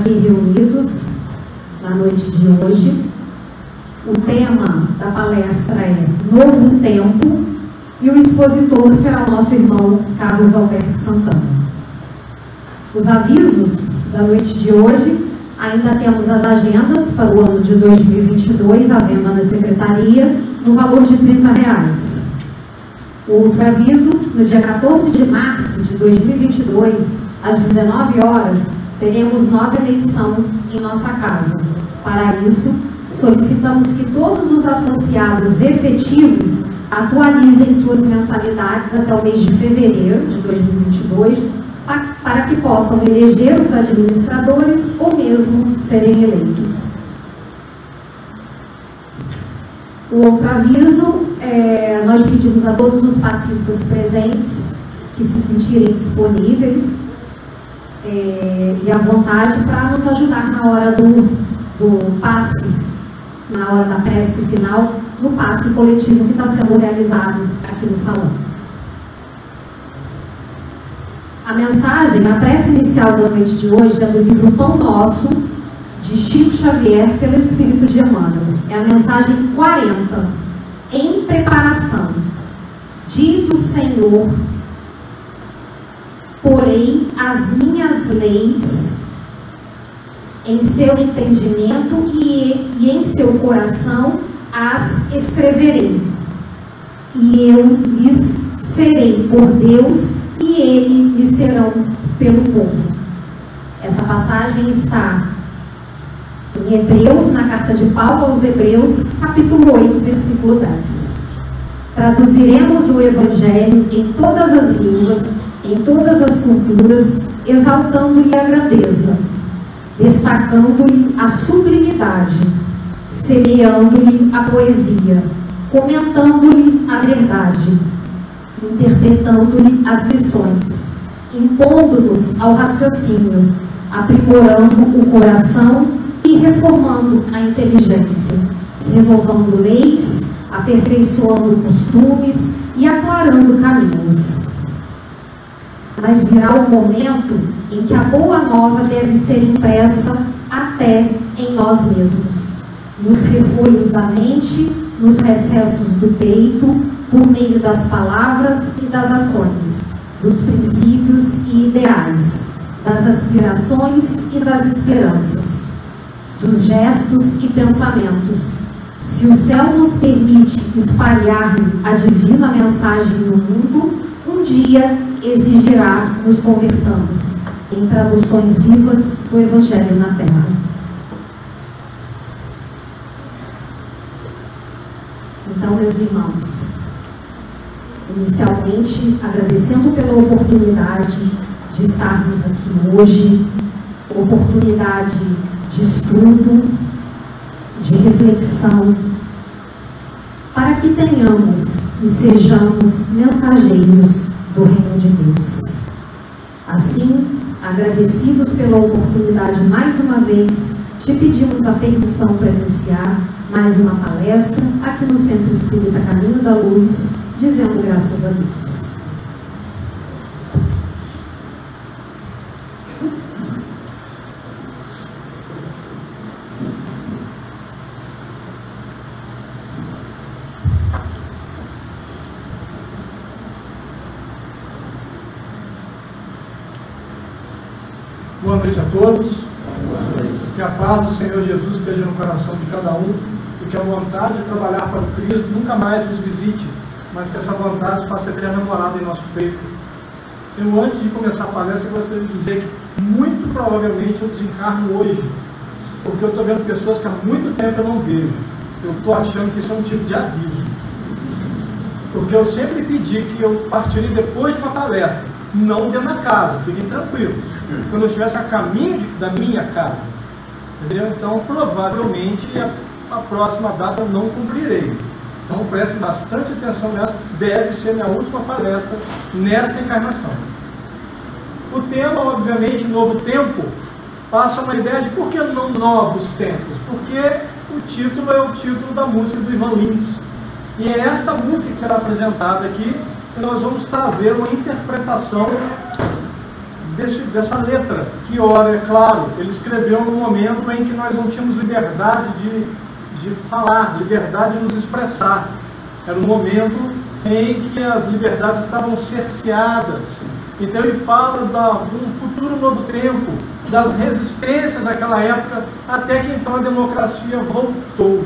Aqui reunidos na noite de hoje. O tema da palestra é Novo Tempo e o expositor será nosso irmão Carlos Alberto Santana. Os avisos da noite de hoje, ainda temos as agendas para o ano de 2022 à venda na secretaria no valor de 30 reais. Outro aviso, no dia 14 de março de 2022, às 19 horas, teremos nova eleição em nossa casa. Para isso, solicitamos que todos os associados efetivos atualizem suas mensalidades até o mês de fevereiro de 2022, para que possam eleger os administradores ou mesmo serem eleitos. O outro aviso, é, nós pedimos a todos os passistas presentes que se sentirem disponíveis é, e à vontade para nos ajudar na hora do, do passe, na hora da prece final, no passe coletivo que está sendo realizado aqui no salão. A mensagem, a prece inicial da noite de hoje é do livro Pão Nosso, de Chico Xavier, pelo Espírito de Emmanuel. É a mensagem 40. Em preparação. Diz o Senhor, porém as minhas leis em seu entendimento e, e em seu coração as escreverei. E eu lhes serei por Deus e ele lhes serão pelo povo. Essa passagem está em Hebreus, na carta de Paulo aos Hebreus, capítulo 8, versículo 10. Traduziremos o Evangelho em todas as línguas, em todas as culturas, exaltando-lhe a grandeza, destacando-lhe a sublimidade, semeando-lhe a poesia, comentando-lhe a verdade, interpretando-lhe as lições, impondo-nos ao raciocínio, aprimorando o coração e reformando a inteligência, renovando leis, aperfeiçoando costumes e aclarando caminhos. Mas virá o momento em que a boa nova deve ser impressa até em nós mesmos, nos refolhos da mente, nos recessos do peito, por meio das palavras e das ações, dos princípios e ideais, das aspirações e das esperanças dos gestos e pensamentos. Se o céu nos permite espalhar a divina mensagem no mundo, um dia exigirá nos convertamos em traduções vivas do Evangelho na Terra. Então, meus irmãos, inicialmente agradecendo pela oportunidade de estarmos aqui hoje, oportunidade de estudo, de reflexão, para que tenhamos e sejamos mensageiros do Reino de Deus. Assim, agradecidos pela oportunidade mais uma vez, te pedimos a permissão para iniciar mais uma palestra aqui no Centro Espírita Caminho da Luz, dizendo graças a Deus. Noite a todos. Que a paz do Senhor Jesus esteja no coração de cada um e que a vontade de trabalhar para o Cristo nunca mais nos visite, mas que essa vontade faça eterna morada em nosso peito. Eu, antes de começar a palestra, gostaria de dizer que muito provavelmente eu desencarno hoje, porque eu estou vendo pessoas que há muito tempo eu não vejo. Eu estou achando que isso é um tipo de aviso. Porque eu sempre pedi que eu partiria depois de uma palestra, não dentro da casa, fiquem tranquilos quando eu estivesse a caminho de, da minha casa. Entendeu? Então, provavelmente, a, a, próxima data não cumprirei. Então, preste bastante atenção nessa. Deve ser minha última palestra nesta encarnação. O tema, obviamente, Novo Tempo, passa uma ideia de por que não novos tempos? Porque o título é o título da música do Ivan Lins. E é esta música que será apresentada aqui que nós vamos trazer uma interpretação desse, dessa letra, que, ora, é claro, ele escreveu no momento em que nós não tínhamos liberdade de, de falar, liberdade de nos expressar. Era um momento em que as liberdades estavam cerceadas. Então ele fala de um futuro novo tempo, das resistências daquela época, até que então a democracia voltou.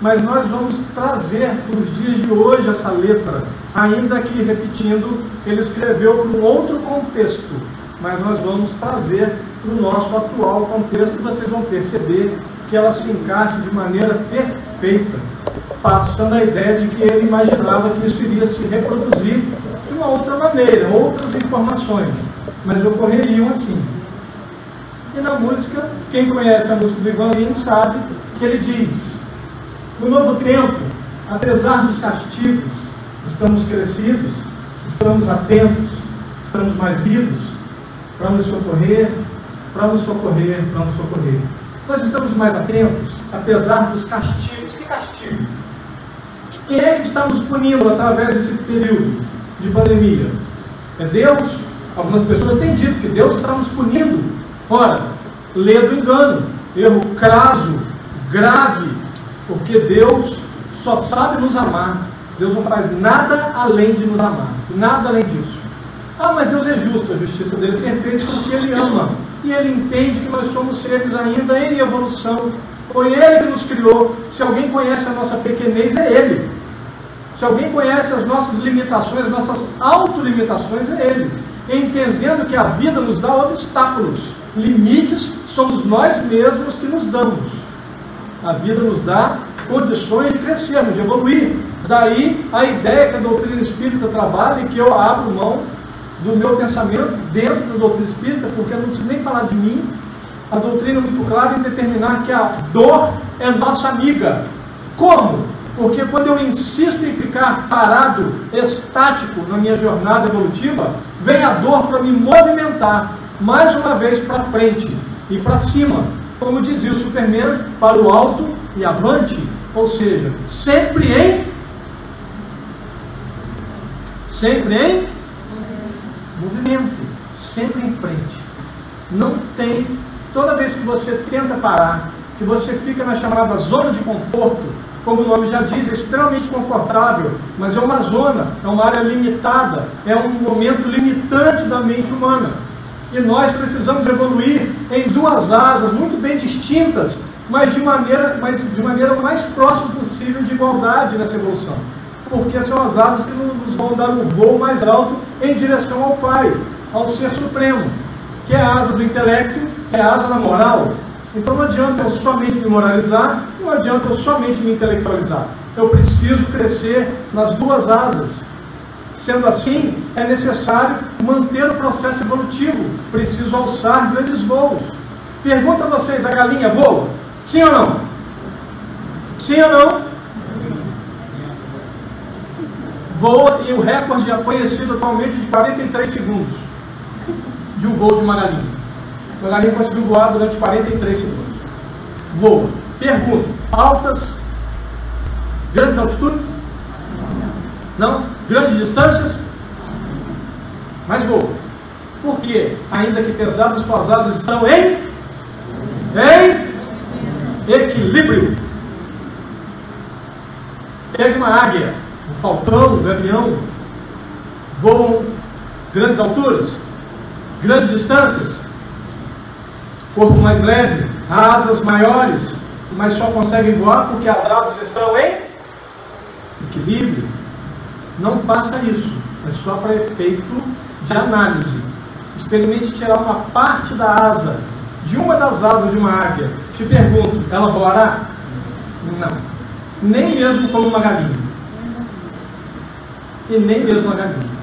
Mas nós vamos trazer para os dias de hoje essa letra, ainda que, repetindo, ele escreveu para um outro contexto, mas nós vamos trazer para o nosso atual contexto e vocês vão perceber que ela se encaixa de maneira perfeita, passando a ideia de que ele imaginava que isso iria se reproduzir de uma outra maneira, outras informações, mas ocorreriam assim. E na música, quem conhece a música do Ivan Lins sabe que ele diz: No novo tempo, apesar dos castigos, estamos crescidos, estamos atentos, estamos mais vivos para nos socorrer, para nos socorrer, para nos socorrer. Nós estamos mais atentos, apesar dos castigos. Que castigo? Quem é que está nos punindo através desse período de pandemia? É Deus? Algumas pessoas têm dito que Deus está nos punindo Ora, lê do engano, erro craso, grave, porque Deus só sabe nos amar. Deus não faz nada além de nos amar, nada além disso. Ah, mas Deus é justo, a justiça dele é perfeita porque ele ama. E ele entende que nós somos seres ainda em evolução. Foi ele que nos criou. Se alguém conhece a nossa pequenez, é ele. Se alguém conhece as nossas limitações, nossas autolimitações, é ele. Entendendo que a vida nos dá obstáculos limites somos nós mesmos que nos damos. A vida nos dá condições de crescermos, de evoluir. Daí a ideia que a doutrina espírita trabalha e que eu abro mão do meu pensamento dentro da doutrina espírita, porque eu não preciso nem falar de mim. A doutrina é muito clara em determinar que a dor é nossa amiga. Como? Porque quando eu insisto em ficar parado, estático na minha jornada evolutiva, vem a dor para me movimentar mais uma vez para frente e para cima. Como dizia o Superman, para o alto e avante. Ou seja, sempre em. Sempre em movimento. Sempre em frente. Não tem. Toda vez que você tenta parar, que você fica na chamada zona de conforto, como o nome já diz, é extremamente confortável, mas é uma zona, é uma área limitada, é um momento limitante da mente humana. E nós precisamos evoluir em duas asas muito bem distintas, mas de maneira, mas de maneira mais próxima possível de igualdade nessa evolução. Porque são as asas que nos vão dar um voo mais alto em direção ao Pai, ao Ser Supremo, que é a asa do intelecto, é a asa da moral. Então não adianta eu somente me moralizar, não adianta eu somente me intelectualizar. Eu preciso crescer nas duas asas. Sendo assim, é necessário manter o processo evolutivo. Preciso alçar grandes voos. Pergunta a vocês: a galinha voa? Sim ou não? Sim ou não? Voa e o recorde é conhecido atualmente de 43 segundos de um voo de uma galinha. Uma galinha conseguiu voar durante 43 segundos. Voa. Pergunta: altas, grandes altitudes? Não? Grandes distâncias? Mas vou. Por quê? Ainda que pesadas suas asas estão em, em equilíbrio. Pega uma águia, falcão, gavião, voam grandes alturas, grandes distâncias, corpo mais leve, asas maiores, mas só conseguem voar porque as asas estão em equilíbrio. Não faça isso. É só para efeito de análise. Experimente tirar uma parte da asa, de uma das asas de uma águia. Te pergunto, ela voará? Não. Nem mesmo como uma galinha. E nem mesmo uma galinha.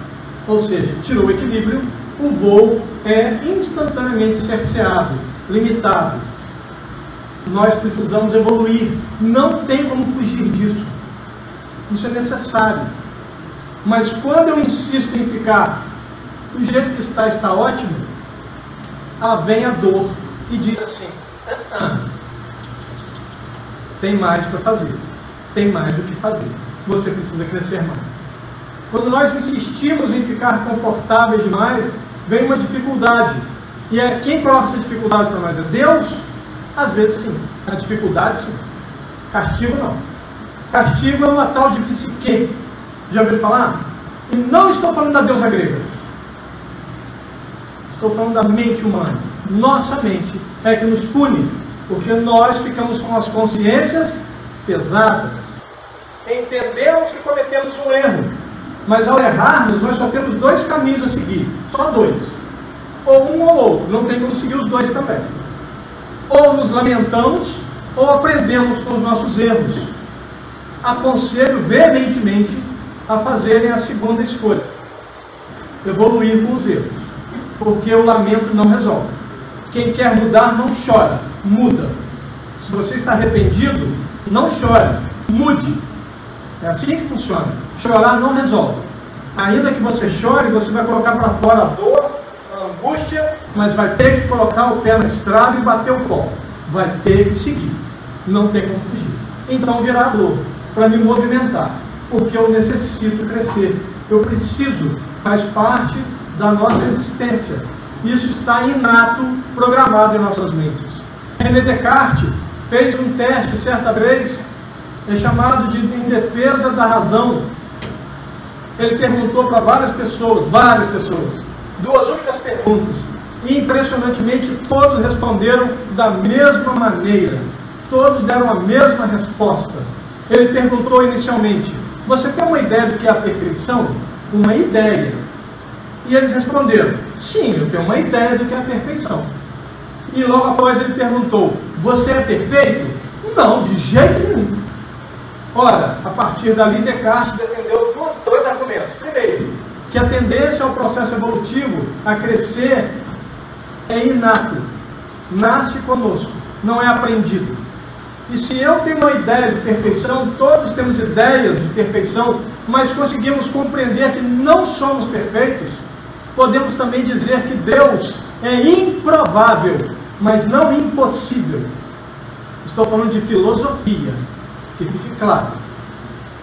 Ou seja, tirou o equilíbrio, o voo é instantaneamente cerceado, limitado. Nós precisamos evoluir. Não tem como fugir disso. Isso é necessário. Mas quando eu insisto em ficar do jeito que está, está ótimo, ah, vem a dor e diz assim: ah, tem mais para fazer, tem mais o que fazer. Você precisa crescer mais. Quando nós insistimos em ficar confortáveis demais, vem uma dificuldade. E é quem coloca essa dificuldade para nós? É Deus? Às vezes sim. A dificuldade sim. Castigo não. Castigo é uma tal de psique. Já ouviu falar? E não estou falando da deusa grega. Estou falando da mente humana. Nossa mente é que nos pune, porque nós ficamos com as consciências pesadas. Entendemos que cometemos um erro, mas ao errarmos, nós só temos dois caminhos a seguir só dois. Ou um ou outro, não tem como seguir os dois também. Ou nos lamentamos, ou aprendemos com os nossos erros. Aconselho veementemente a fazerem a segunda escolha: evoluir com os erros porque o lamento não resolve. Quem quer mudar não chora, muda. Se você está arrependido, não chore, mude. É assim que funciona. Chorar não resolve. Ainda que você chore, você vai colocar para fora a dor, a angústia, mas vai ter que colocar o pé na estrada e bater o pó. Vai ter que seguir. Não tem como fugir. Então virá dor para me movimentar, porque eu necessito crescer. Eu preciso, faz parte da nossa existência. Isso está inato, programado em nossas mentes. René Descartes fez um teste certa vez, é chamado de em defesa da razão. Ele perguntou para várias pessoas, várias pessoas, duas únicas perguntas. E impressionantemente todos responderam da mesma maneira. Todos deram a mesma resposta. Ele perguntou inicialmente: Você tem uma ideia do que é a perfeição? Uma ideia. E eles responderam: Sim, eu tenho uma ideia do que é a perfeição. E logo após ele perguntou: Você é perfeito? Não, de jeito nenhum. Ora, a partir dali, Descartes defendeu dois, argumentos. Primeiro, que a tendência ao processo evolutivo a crescer é inato, nasce conosco, não é aprendido. E se eu tenho uma ideia de perfeição, todos temos ideias de perfeição, mas conseguimos compreender que não somos perfeitos, podemos também dizer que Deus é improvável, mas não impossível. Estou falando de filosofia, que fique claro.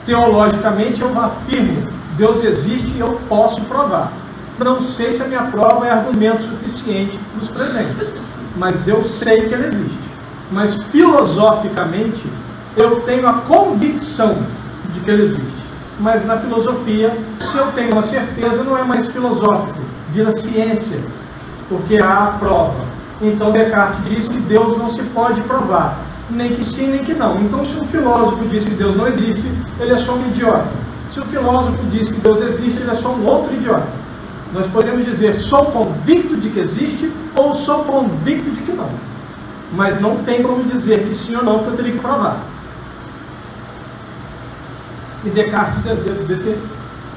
Teologicamente eu afirmo, Deus existe e eu posso provar. Não sei se a minha prova é argumento suficiente para presentes, mas eu sei que ele existe. Mas filosoficamente eu tenho a convicção de que ele existe mas na filosofia, se eu tenho uma certeza, não é mais filosófico, vira ciência, porque há a prova. Então Descartes diz que Deus não se pode provar, nem que sim, nem que não. Então, se um filósofo diz que Deus não existe, ele é só um idiota. Se o filósofo diz que Deus existe, ele é só um outro idiota. Nós podemos dizer, sou convicto de que existe, ou sou convicto de que não. Mas não tem como dizer que sim ou não, porque eu teria que provar. E Descartes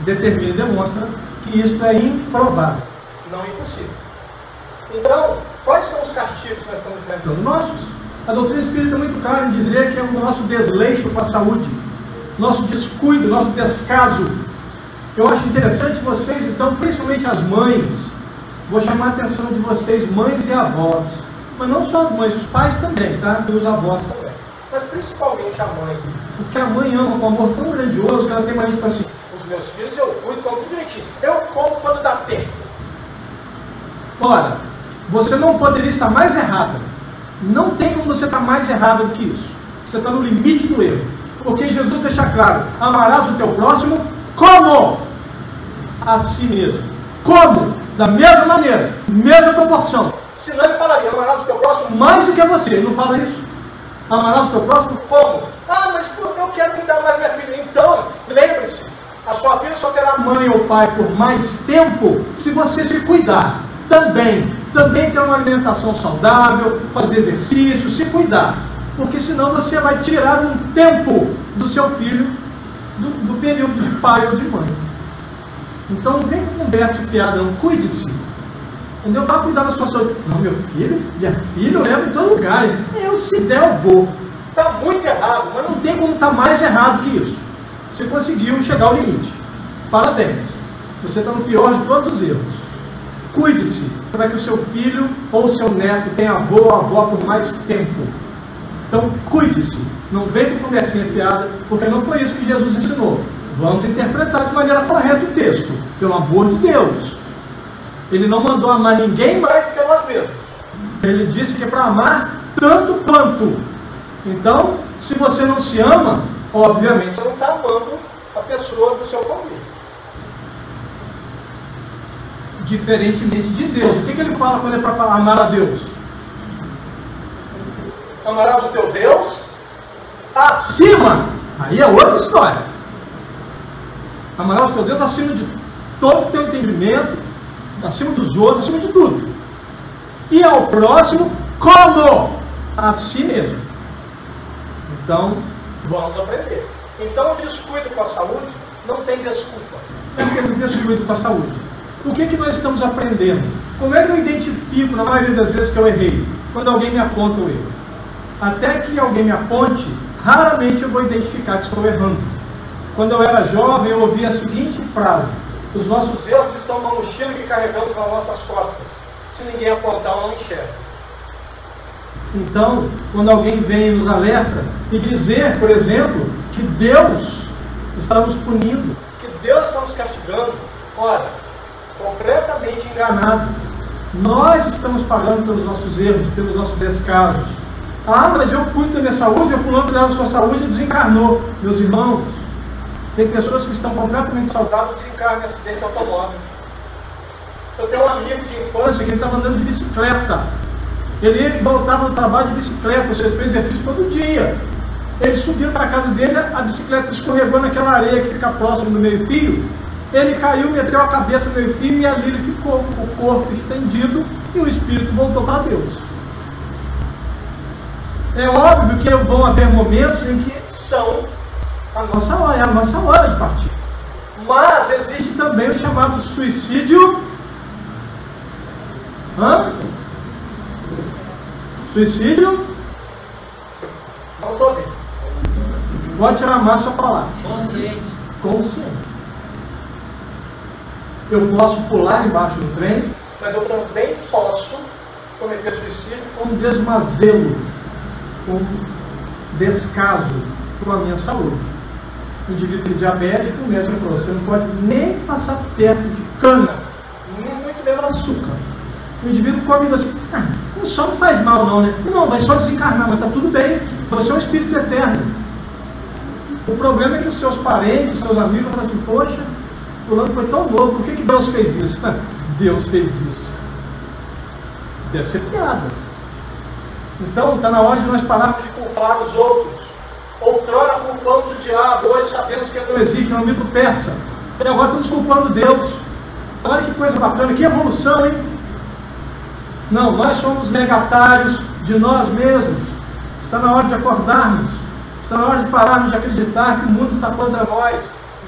determina e demonstra que isso é improvável, não é impossível. Então, quais são os castigos que nós estamos enfrentando? Nossos. A doutrina espírita é muito clara em dizer que é o nosso desleixo com a saúde, nosso descuido, nosso descaso. Eu acho interessante vocês, então, principalmente as mães, vou chamar a atenção de vocês, mães e avós, mas não só as mães, os pais também, tá? E os avós também. Mas principalmente a mãe porque a mãe ama com um amor tão grandioso que ela tem de falar assim: os meus filhos eu cuido, como tudo direitinho. Eu como quando dá tempo. Ora, você não poderia estar mais errada. Não tem como você estar mais errada do que isso. Você está no limite do erro. Porque Jesus deixa claro: amarás o teu próximo como? A si mesmo. Como? Da mesma maneira, mesma proporção. Senão ele falaria: amarás o teu próximo mais do que você. Ele não fala isso. Amarás o teu próximo como? Ah, mas eu quero cuidar mais minha filha. Então, lembre-se, a sua filha só terá mãe ou pai por mais tempo se você se cuidar. Também, também ter uma alimentação saudável, fazer exercício, se cuidar. Porque senão você vai tirar um tempo do seu filho do, do período de pai ou de mãe. Então não vem com conversa fiada, não. Cuide-se. Entendeu? Vá cuidar da sua saúde. Não, meu filho, minha filha eu levo em todo lugar. Eu, se der, eu vou. Está muito errado, mas não tem como estar tá mais errado que isso. Você conseguiu chegar ao limite. Parabéns. Você está no pior de todos os erros. Cuide-se para que o seu filho ou seu neto tenha avô ou avó por mais tempo. Então, cuide-se. Não vem com conversinha fiada, porque não foi isso que Jesus ensinou. Vamos interpretar de maneira correta o texto, pelo amor de Deus. Ele não mandou amar ninguém mais que nós mesmos. Ele disse que é para amar tanto quanto. Então, se você não se ama, obviamente você não está amando a pessoa do seu convívio. Diferentemente de Deus. O que, que ele fala quando é para amar a Deus? Amarás o teu Deus acima. Aí é outra história. Amarás o teu Deus acima de todo o teu entendimento, acima dos outros, acima de tudo. E ao próximo, como? A si mesmo. Então, vamos aprender. Então, o descuido com a saúde não tem desculpa. Não temos descuido com a saúde. O que, que nós estamos aprendendo? Como é que eu identifico, na maioria das vezes, que eu errei? Quando alguém me aponta o erro. Até que alguém me aponte, raramente eu vou identificar que estou errando. Quando eu era jovem, eu ouvia a seguinte frase: Os nossos erros estão na mochila que carregamos nas nossas costas. Se ninguém apontar, eu não enxergo. Então, quando alguém vem e nos alerta e dizer, por exemplo, que Deus está nos punindo, que Deus está nos castigando, ora, completamente enganado. Nós estamos pagando pelos nossos erros, pelos nossos descasos. Ah, mas eu cuido da minha saúde, eu fulano cuidar da sua saúde e desencarnou. Meus irmãos, tem pessoas que estão completamente saudáveis e desencarnam em acidente automóvel. Eu tenho um amigo de infância que ele estava andando de bicicleta. Ele voltava do trabalho de bicicleta, ou seja, fez exercício todo dia. Ele subiu para a casa dele, a bicicleta escorregou naquela areia que fica próximo do meio-fio. Ele caiu, meteu a cabeça no meio-fio e ali ele ficou, o corpo estendido e o espírito voltou para Deus. É óbvio que vão haver momentos em que são a nossa hora, é a nossa hora de partir. Mas existe também o chamado suicídio. Hã? Suicídio? Não estou. Pode tirar mais sua palavra. Consciente. Consciente. Eu posso pular embaixo do trem, mas eu também posso cometer suicídio com desmazelo, com descaso com a minha saúde. O indivíduo diabético, o médico falou, você não pode nem passar perto de cana, nem muito menos açúcar. O indivíduo come assim, ah, só não faz mal não, né? Não, vai só desencarnar, mas está tudo bem. Você é um espírito eterno. O problema é que os seus parentes, os seus amigos falam assim, poxa, fulano foi tão novo, por que, que Deus fez isso? Deus fez isso. Deve ser piada. Então está na hora de nós pararmos de culpar os outros. Outrora culpamos o diabo, hoje sabemos que ele não existe, é um mito persa. E agora estamos culpando Deus. Olha que coisa bacana, que evolução, hein? Não, nós somos negatários de nós mesmos. Está na hora de acordarmos. Está na hora de pararmos de acreditar que o mundo está contra nós.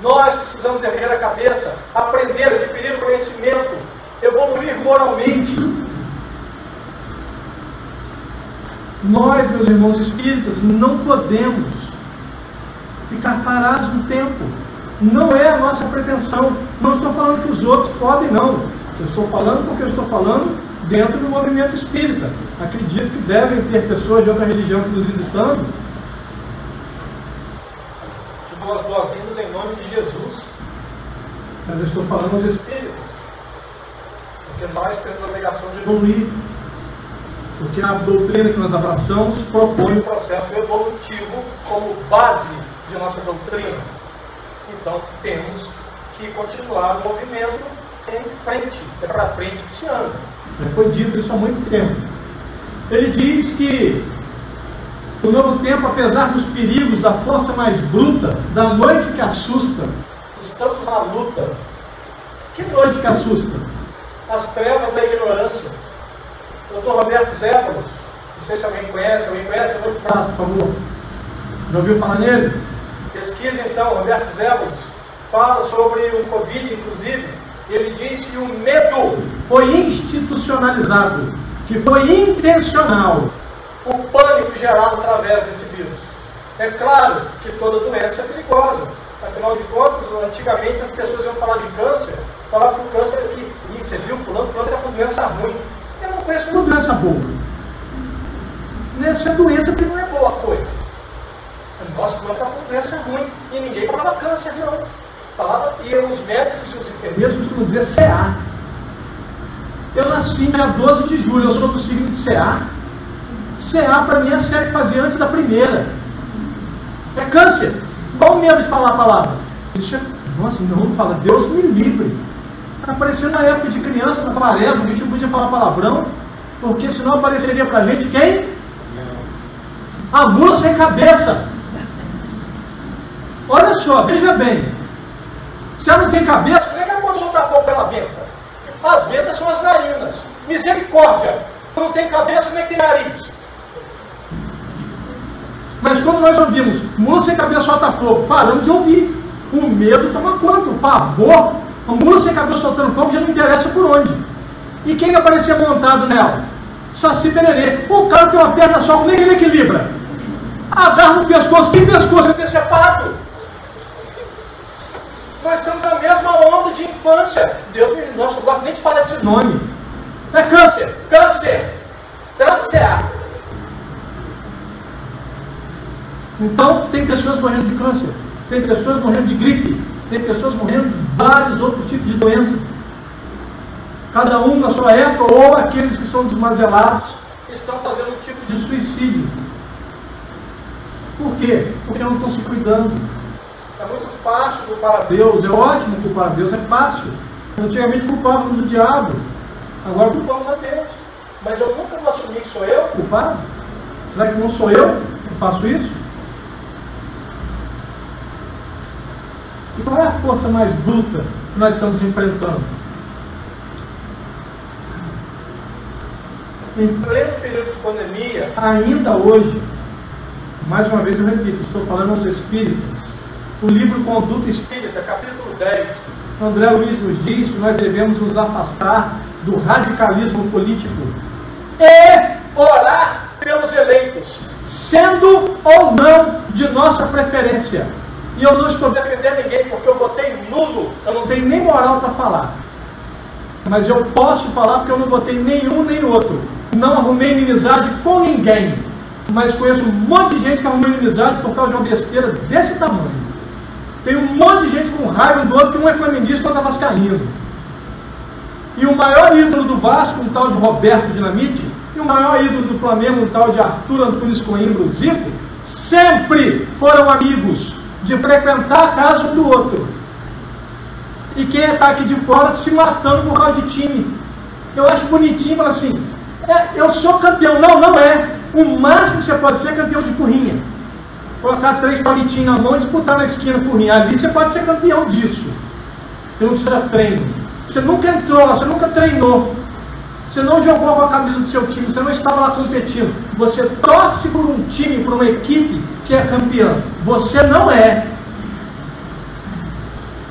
Nós precisamos erguer a cabeça, aprender, adquirir conhecimento, evoluir moralmente. Nós, meus irmãos espíritas, não podemos ficar parados no tempo. Não é a nossa pretensão. Não estou falando que os outros podem, não. Eu estou falando porque eu estou falando dentro do movimento espírita. Acredito que devem ter pessoas de outra religião que nos visitando. Te dou as boas-vindas em nome de Jesus. Mas eu estou falando aos espíritas. Porque nós temos a obrigação de evoluir. Porque a doutrina que nós abraçamos propõe o processo evolutivo como base de nossa doutrina. Então temos que continuar o movimento em frente, é para frente que se anda. Já foi dito isso há muito tempo. Ele diz que o novo tempo, apesar dos perigos da força mais bruta, da noite que assusta, estamos na luta. Que noite que assusta? As trevas da ignorância. Doutor Roberto Zébalos, não sei se alguém conhece, alguém conhece, eu vou te dar, por favor. Já ouviu falar nele? Pesquisa então, Roberto Zébalos, fala sobre o Covid, inclusive, ele diz que o medo foi institucionalizado, que foi intencional, o pânico gerado através desse vírus. É claro que toda doença é perigosa. Afinal de contas, antigamente as pessoas iam falar de câncer, falavam que o câncer que, Ih, você viu, fulano, fulano está com doença ruim. Eu não conheço uma doença boa. Nessa doença que não é boa coisa. Nossa, fulano está com doença ruim. E ninguém falava câncer, não. Falava, e os médicos e os enfermeiros costumam dizer CA. Eu nasci dia 12 de julho, eu sou do signo de CA. CA para mim é a série que fazia antes da primeira. É câncer. Qual o medo de falar a palavra? Isso é, nossa, não fala, Deus me livre. Apareceu na época de criança, na quaresma, a gente não podia falar palavrão, porque senão apareceria para a gente quem? A mula sem cabeça. Olha só, veja bem. Se ela não tem cabeça, como é que ela pode soltar fogo pela venta? As ventas são as narinas. Misericórdia. Não tem cabeça, como é que tem nariz? Mas quando nós ouvimos, mula sem cabeça solta fogo, paramos de ouvir. O medo toma conta, o pavor. A mula sem cabeça soltando fogo já não interessa por onde. E quem aparecer montado nela? Saci pererê. O cara tem uma perna só, como é que ele equilibra? Agarra no pescoço, tem pescoço é decepado. Nós estamos na mesma onda de infância. Deus, nossa, não gosto nem de falar esse nome. É câncer, câncer, câncer. Então, tem pessoas morrendo de câncer, tem pessoas morrendo de gripe, tem pessoas morrendo de vários outros tipos de doença. Cada um na sua época, ou aqueles que são desmazelados, estão fazendo um tipo de suicídio. Por quê? Porque não estão se cuidando. É muito fácil culpar a Deus, é ótimo culpar a Deus, é fácil. Antigamente culpávamos o diabo, agora culpamos a Deus. Mas eu nunca vou assumir que sou eu culpado. Será que não sou eu que faço isso? E qual é a força mais bruta que nós estamos enfrentando? Em pleno período de pandemia, ainda hoje, mais uma vez eu repito, estou falando aos espíritas. O livro Conduta Espírita, capítulo 10, André Luiz nos diz que nós devemos nos afastar do radicalismo político e orar pelos eleitos, sendo ou não de nossa preferência. E eu não estou defendendo ninguém porque eu votei nulo. Eu não tenho nem moral para falar. Mas eu posso falar porque eu não votei nenhum nem outro. Não arrumei inimizade com ninguém. Mas conheço um monte de gente que arrumou inimizade por causa de uma besteira desse tamanho. Tem um monte de gente com raiva do outro que um é flamenguista e outro é vascaíno. E o maior ídolo do Vasco, um tal de Roberto Dinamite, e o maior ídolo do Flamengo, um tal de Arthur Antunes Coimbra, Zico, sempre foram amigos de frequentar a casa do outro. E quem está aqui de fora se matando por causa de time. Eu acho bonitinho falar assim, é, eu sou campeão. Não, não é. O máximo que você pode ser é campeão de currinha. Colocar três palitinhos na mão e disputar na esquina currinha. Ali você pode ser campeão disso. Você não precisa treino. Você nunca entrou você nunca treinou. Você não jogou com a camisa do seu time, você não estava lá competindo. Você torce por um time, por uma equipe que é campeã. Você não é.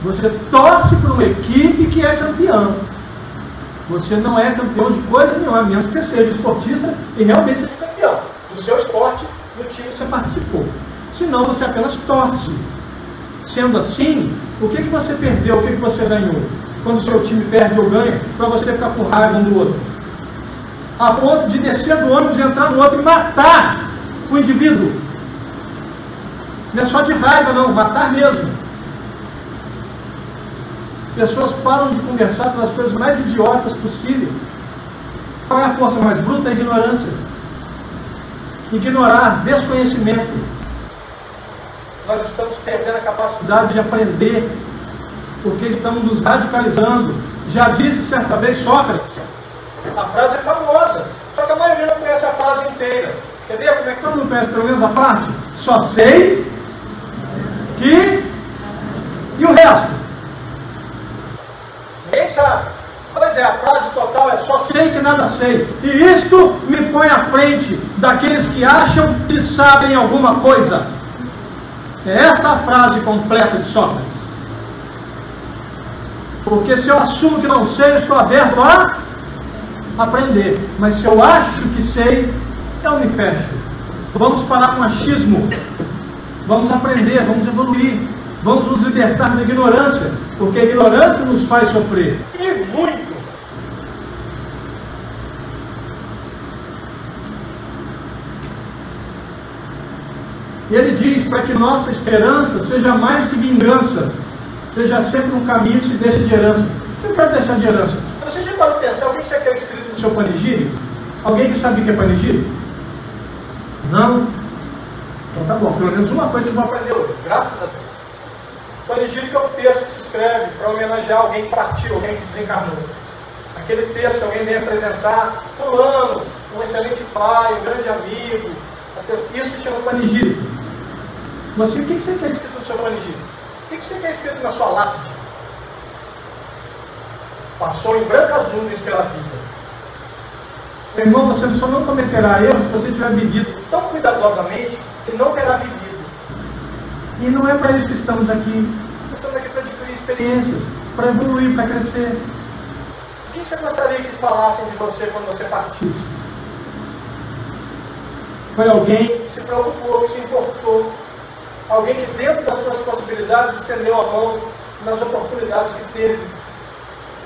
Você torce por uma equipe que é campeã. Você não é campeão de coisa nenhuma, a menos que você seja esportista e realmente seja campeão do seu esporte, no time que você participou. Senão você apenas torce. Sendo assim, o que, que você perdeu, o que, que você ganhou? Quando o seu time perde ou ganha, para você ficar com raiva um do outro. A ponto de descer do ônibus, entrar no outro e matar o indivíduo. Não é só de raiva, não, matar mesmo. Pessoas param de conversar pelas coisas mais idiotas possíveis. Qual é a força mais bruta? A ignorância. Ignorar, desconhecimento. Nós estamos perdendo a capacidade de aprender, porque estamos nos radicalizando. Já disse certa vez Sócrates, a frase é famosa, só que a maioria não conhece a frase inteira. Ver como é que todo mundo conhece pelo menos a parte? Só sei que. E o resto? Ninguém sabe. Pois é, a frase total é só sei que nada sei. E isto me põe à frente daqueles que acham que sabem alguma coisa. É esta a frase completa de Sócrates. Porque se eu assumo que não sei, eu estou aberto a aprender. Mas se eu acho que sei, eu me fecho. Vamos parar com achismo. Vamos aprender, vamos evoluir. Vamos nos libertar da ignorância. Porque a ignorância nos faz sofrer. E muito. E ele diz para que nossa esperança seja mais que vingança, seja sempre um caminho que se deixa de herança. Eu quero deixar de herança? Que você quer escrito no seu panegírico? Alguém que sabe o que é panegírico? Não? Então tá bom, pelo menos uma coisa você vai aprender hoje, graças a Deus. Panegírico é o texto que se escreve para homenagear alguém que partiu, alguém que desencarnou. Aquele texto alguém vem apresentar, fulano, um excelente pai, um grande amigo. Isso chama panegírico. Você, o que você quer escrito no seu panegírico? O que você quer escrito na sua lápide? Passou em brancas nuvens pela vida. Meu irmão, você só não cometerá erros se você tiver vivido tão cuidadosamente que não terá vivido. E não é para isso que estamos aqui. Nós estamos aqui para adquirir experiências, para evoluir, para crescer. O que você gostaria que falassem de você quando você partisse? Foi alguém que se preocupou, que se importou. Alguém que, dentro das suas possibilidades, estendeu a mão nas oportunidades que teve.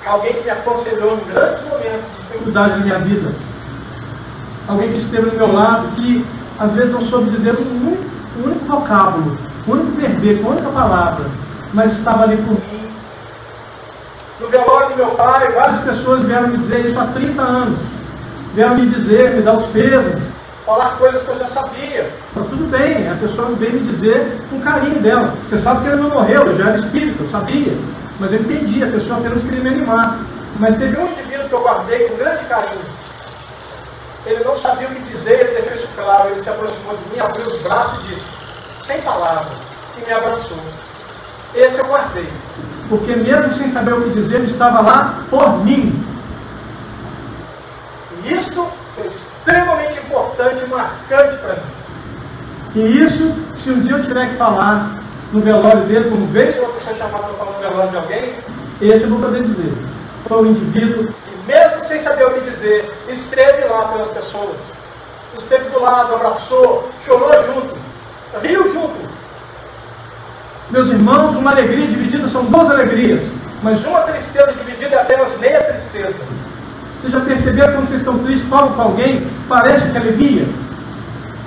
Alguém que me aconselhou em grandes momentos de dificuldade na minha vida. Alguém que esteve do meu lado, que às vezes não soube dizer um único, um único vocábulo, o único verbete, uma única palavra, mas estava ali por mim. No velório do meu pai, várias pessoas vieram me dizer isso há 30 anos. Vieram me dizer, me dar os pesos, falar coisas que eu já sabia. Então, tudo bem, a pessoa veio me dizer com carinho dela. Você sabe que ele não morreu, eu já era espírito, eu sabia. Mas eu entendi, a pessoa apenas queria me animar. Mas teve um indivíduo que eu guardei com grande carinho. Ele não sabia o que dizer, ele deixou isso claro. Ele se aproximou de mim, abriu os braços e disse: sem palavras, e me abraçou. Esse eu guardei. Porque mesmo sem saber o que dizer, ele estava lá por mim. E isso foi extremamente importante marcante para mim. E isso, se um dia eu tiver que falar no velório dele, como vez ou outra você chamar para falar no velório de alguém, esse eu vou poder dizer. Foi um indivíduo que, mesmo sem saber o que dizer, esteve lá pelas pessoas. Esteve do lado, abraçou, chorou junto riu junto. Meus irmãos, uma alegria dividida são duas alegrias, mas uma tristeza dividida é apenas meia tristeza. Vocês já perceberam quando vocês estão tristes, falam com alguém, parece que alivia?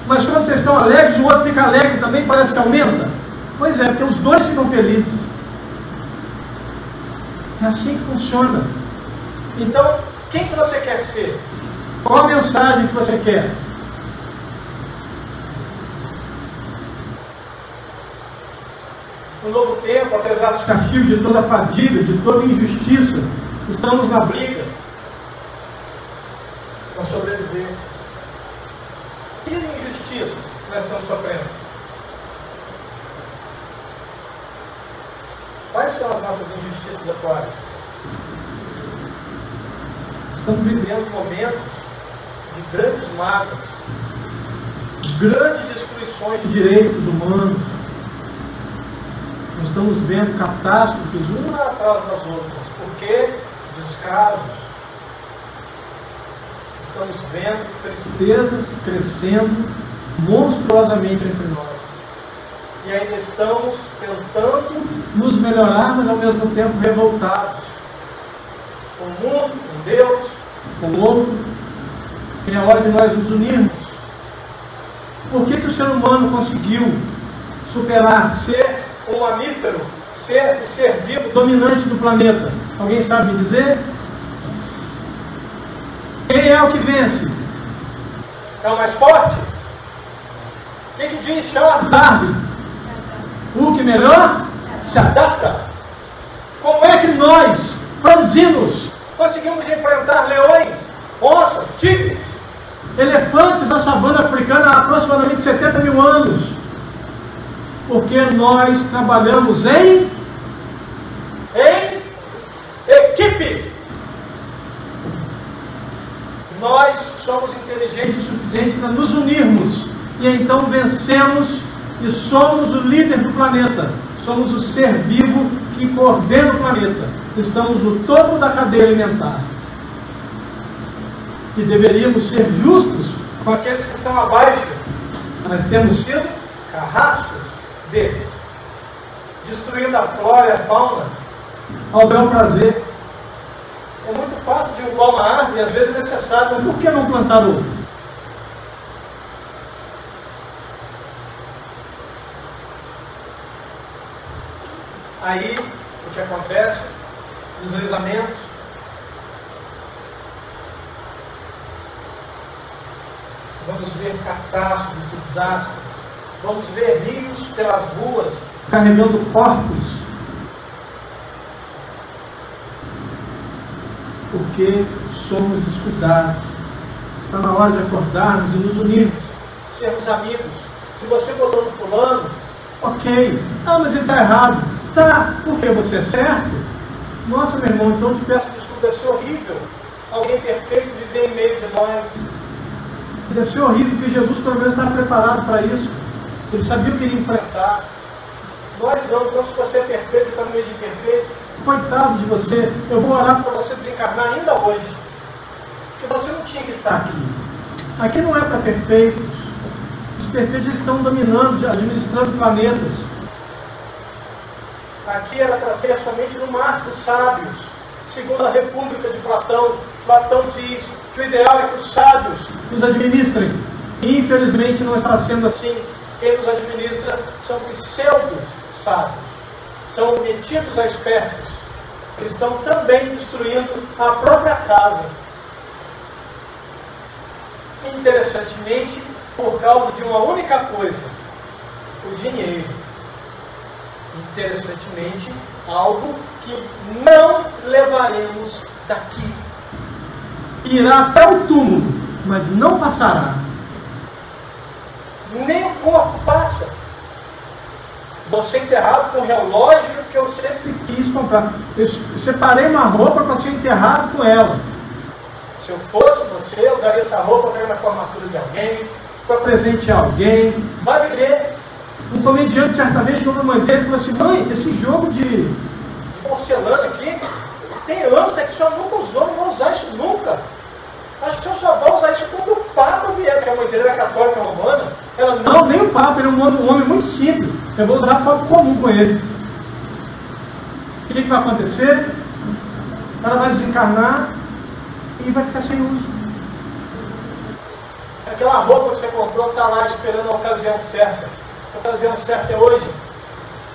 Mas quando vocês estão alegres, o outro fica alegre também, parece que aumenta? Pois é, porque os dois ficam felizes. É assim que funciona. Então, quem que você quer ser? Qual a mensagem que você quer? no novo tempo, apesar dos castigos, de toda fadiga, de toda injustiça, estamos na briga para sobreviver. Que injustiças nós estamos sofrendo? Quais são as nossas injustiças atuais? Estamos vivendo momentos de grandes mágoas, grandes destruições de direitos humanos, nós estamos vendo catástrofes uma atrás das outras. Por quê? Descasos. Estamos vendo tristezas crescendo monstruosamente entre nós. E ainda estamos tentando nos melhorar, mas ao mesmo tempo revoltados. Com o mundo, com Deus, com o outro. É hora de nós nos unirmos. Por que, que o ser humano conseguiu superar, ser um mamífero, ser o ser vivo dominante do planeta? Alguém sabe dizer? Quem é o que vence? É o mais forte? O que, que diz Charles Darwin? O que melhor se adapta. Como é que nós, franzinos, conseguimos enfrentar leões, onças, tigres, elefantes da savana africana há aproximadamente 70 mil anos? porque nós trabalhamos em, em equipe. Nós somos inteligentes o suficiente para nos unirmos e então vencemos e somos o líder do planeta. Somos o ser vivo que coordena o planeta. Estamos no topo da cadeia alimentar. E deveríamos ser justos com aqueles que estão abaixo. Mas temos sido carrascos deles, destruindo a flora e a fauna ao bel prazer. É muito fácil derrubar uma árvore às vezes é necessário, por que não plantar outra? Aí, o que acontece? Deslizamentos, vamos ver catástrofes, desastres, vamos ver rios pelas ruas carregando corpos. Porque somos descuidados. Está na hora de acordarmos e nos unirmos, sermos amigos. Se você botou no fulano, ok. Ah, mas ele está errado. Tá, porque você é certo? Nossa, meu irmão, então te peço desculpa, deve ser horrível. Alguém perfeito viver em meio de nós. Deve ser horrível, porque Jesus pelo menos estava preparado para isso. Ele sabia o que iria enfrentar. Nós não, então se você é perfeito, está no meio de imperfeitos, coitado de você, eu vou orar para você desencarnar ainda hoje. Porque você não tinha que estar aqui. Aqui não é para perfeitos. Os perfeitos estão dominando, administrando planetas. Aqui era para ter somente no máximo sábios. Segundo a República de Platão, Platão diz que o ideal é que os sábios nos administrem. Infelizmente não está sendo assim. Quem nos administra são pseudos sábios. São metidos a espertos. Eles estão também destruindo a própria casa. Interessantemente, por causa de uma única coisa: o dinheiro interessantemente, algo que não levaremos daqui. Irá até o túmulo, mas não passará. Nem o corpo passa. Você enterrado com o relógio que eu sempre quis comprar. Eu separei uma roupa para ser enterrado com ela. Se eu fosse você, eu usaria essa roupa para ir na formatura de alguém, para presentear alguém. Vai viver um comediante certamente falou para a mãe dele falou assim, mãe, esse jogo de porcelana aqui, tem anos é que o senhor nunca usou, não vou usar isso nunca. Acho que senhor só vai usar isso quando o Papa vier, porque a mãe dele era católica romana. Ela, não, nem o Papa, ele é um homem muito simples. Eu vou usar foto comum com ele. O que, que vai acontecer? Ela vai desencarnar e vai ficar sem uso. Aquela roupa que você comprou está lá esperando a ocasião certa. Estou fazendo certo é hoje.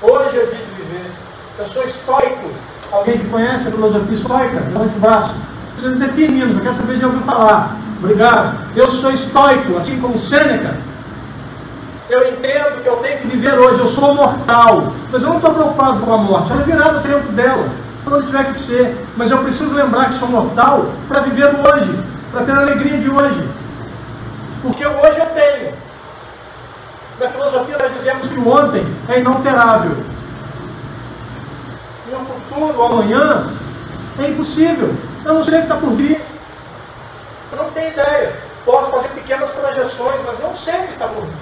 Hoje é o dia de viver. Eu sou estoico. Alguém que conhece a filosofia estoica? Levante o braço. Precisa definindo, não quero saber de ouvir falar. Obrigado. Eu sou estoico, assim como Sêneca. Eu entendo que eu tenho que viver hoje. Eu sou mortal. Mas eu não estou preocupado com a morte. Ela virá no tempo dela. Quando tiver que ser. Mas eu preciso lembrar que sou mortal para viver hoje. Para ter a alegria de hoje. Porque hoje eu tenho. Na filosofia nós dizemos que o ontem é inalterável. E o futuro, o amanhã, é impossível. Eu não sei o que está por vir. Eu não tenho ideia. Posso fazer pequenas projeções, mas não sei o que está por vir.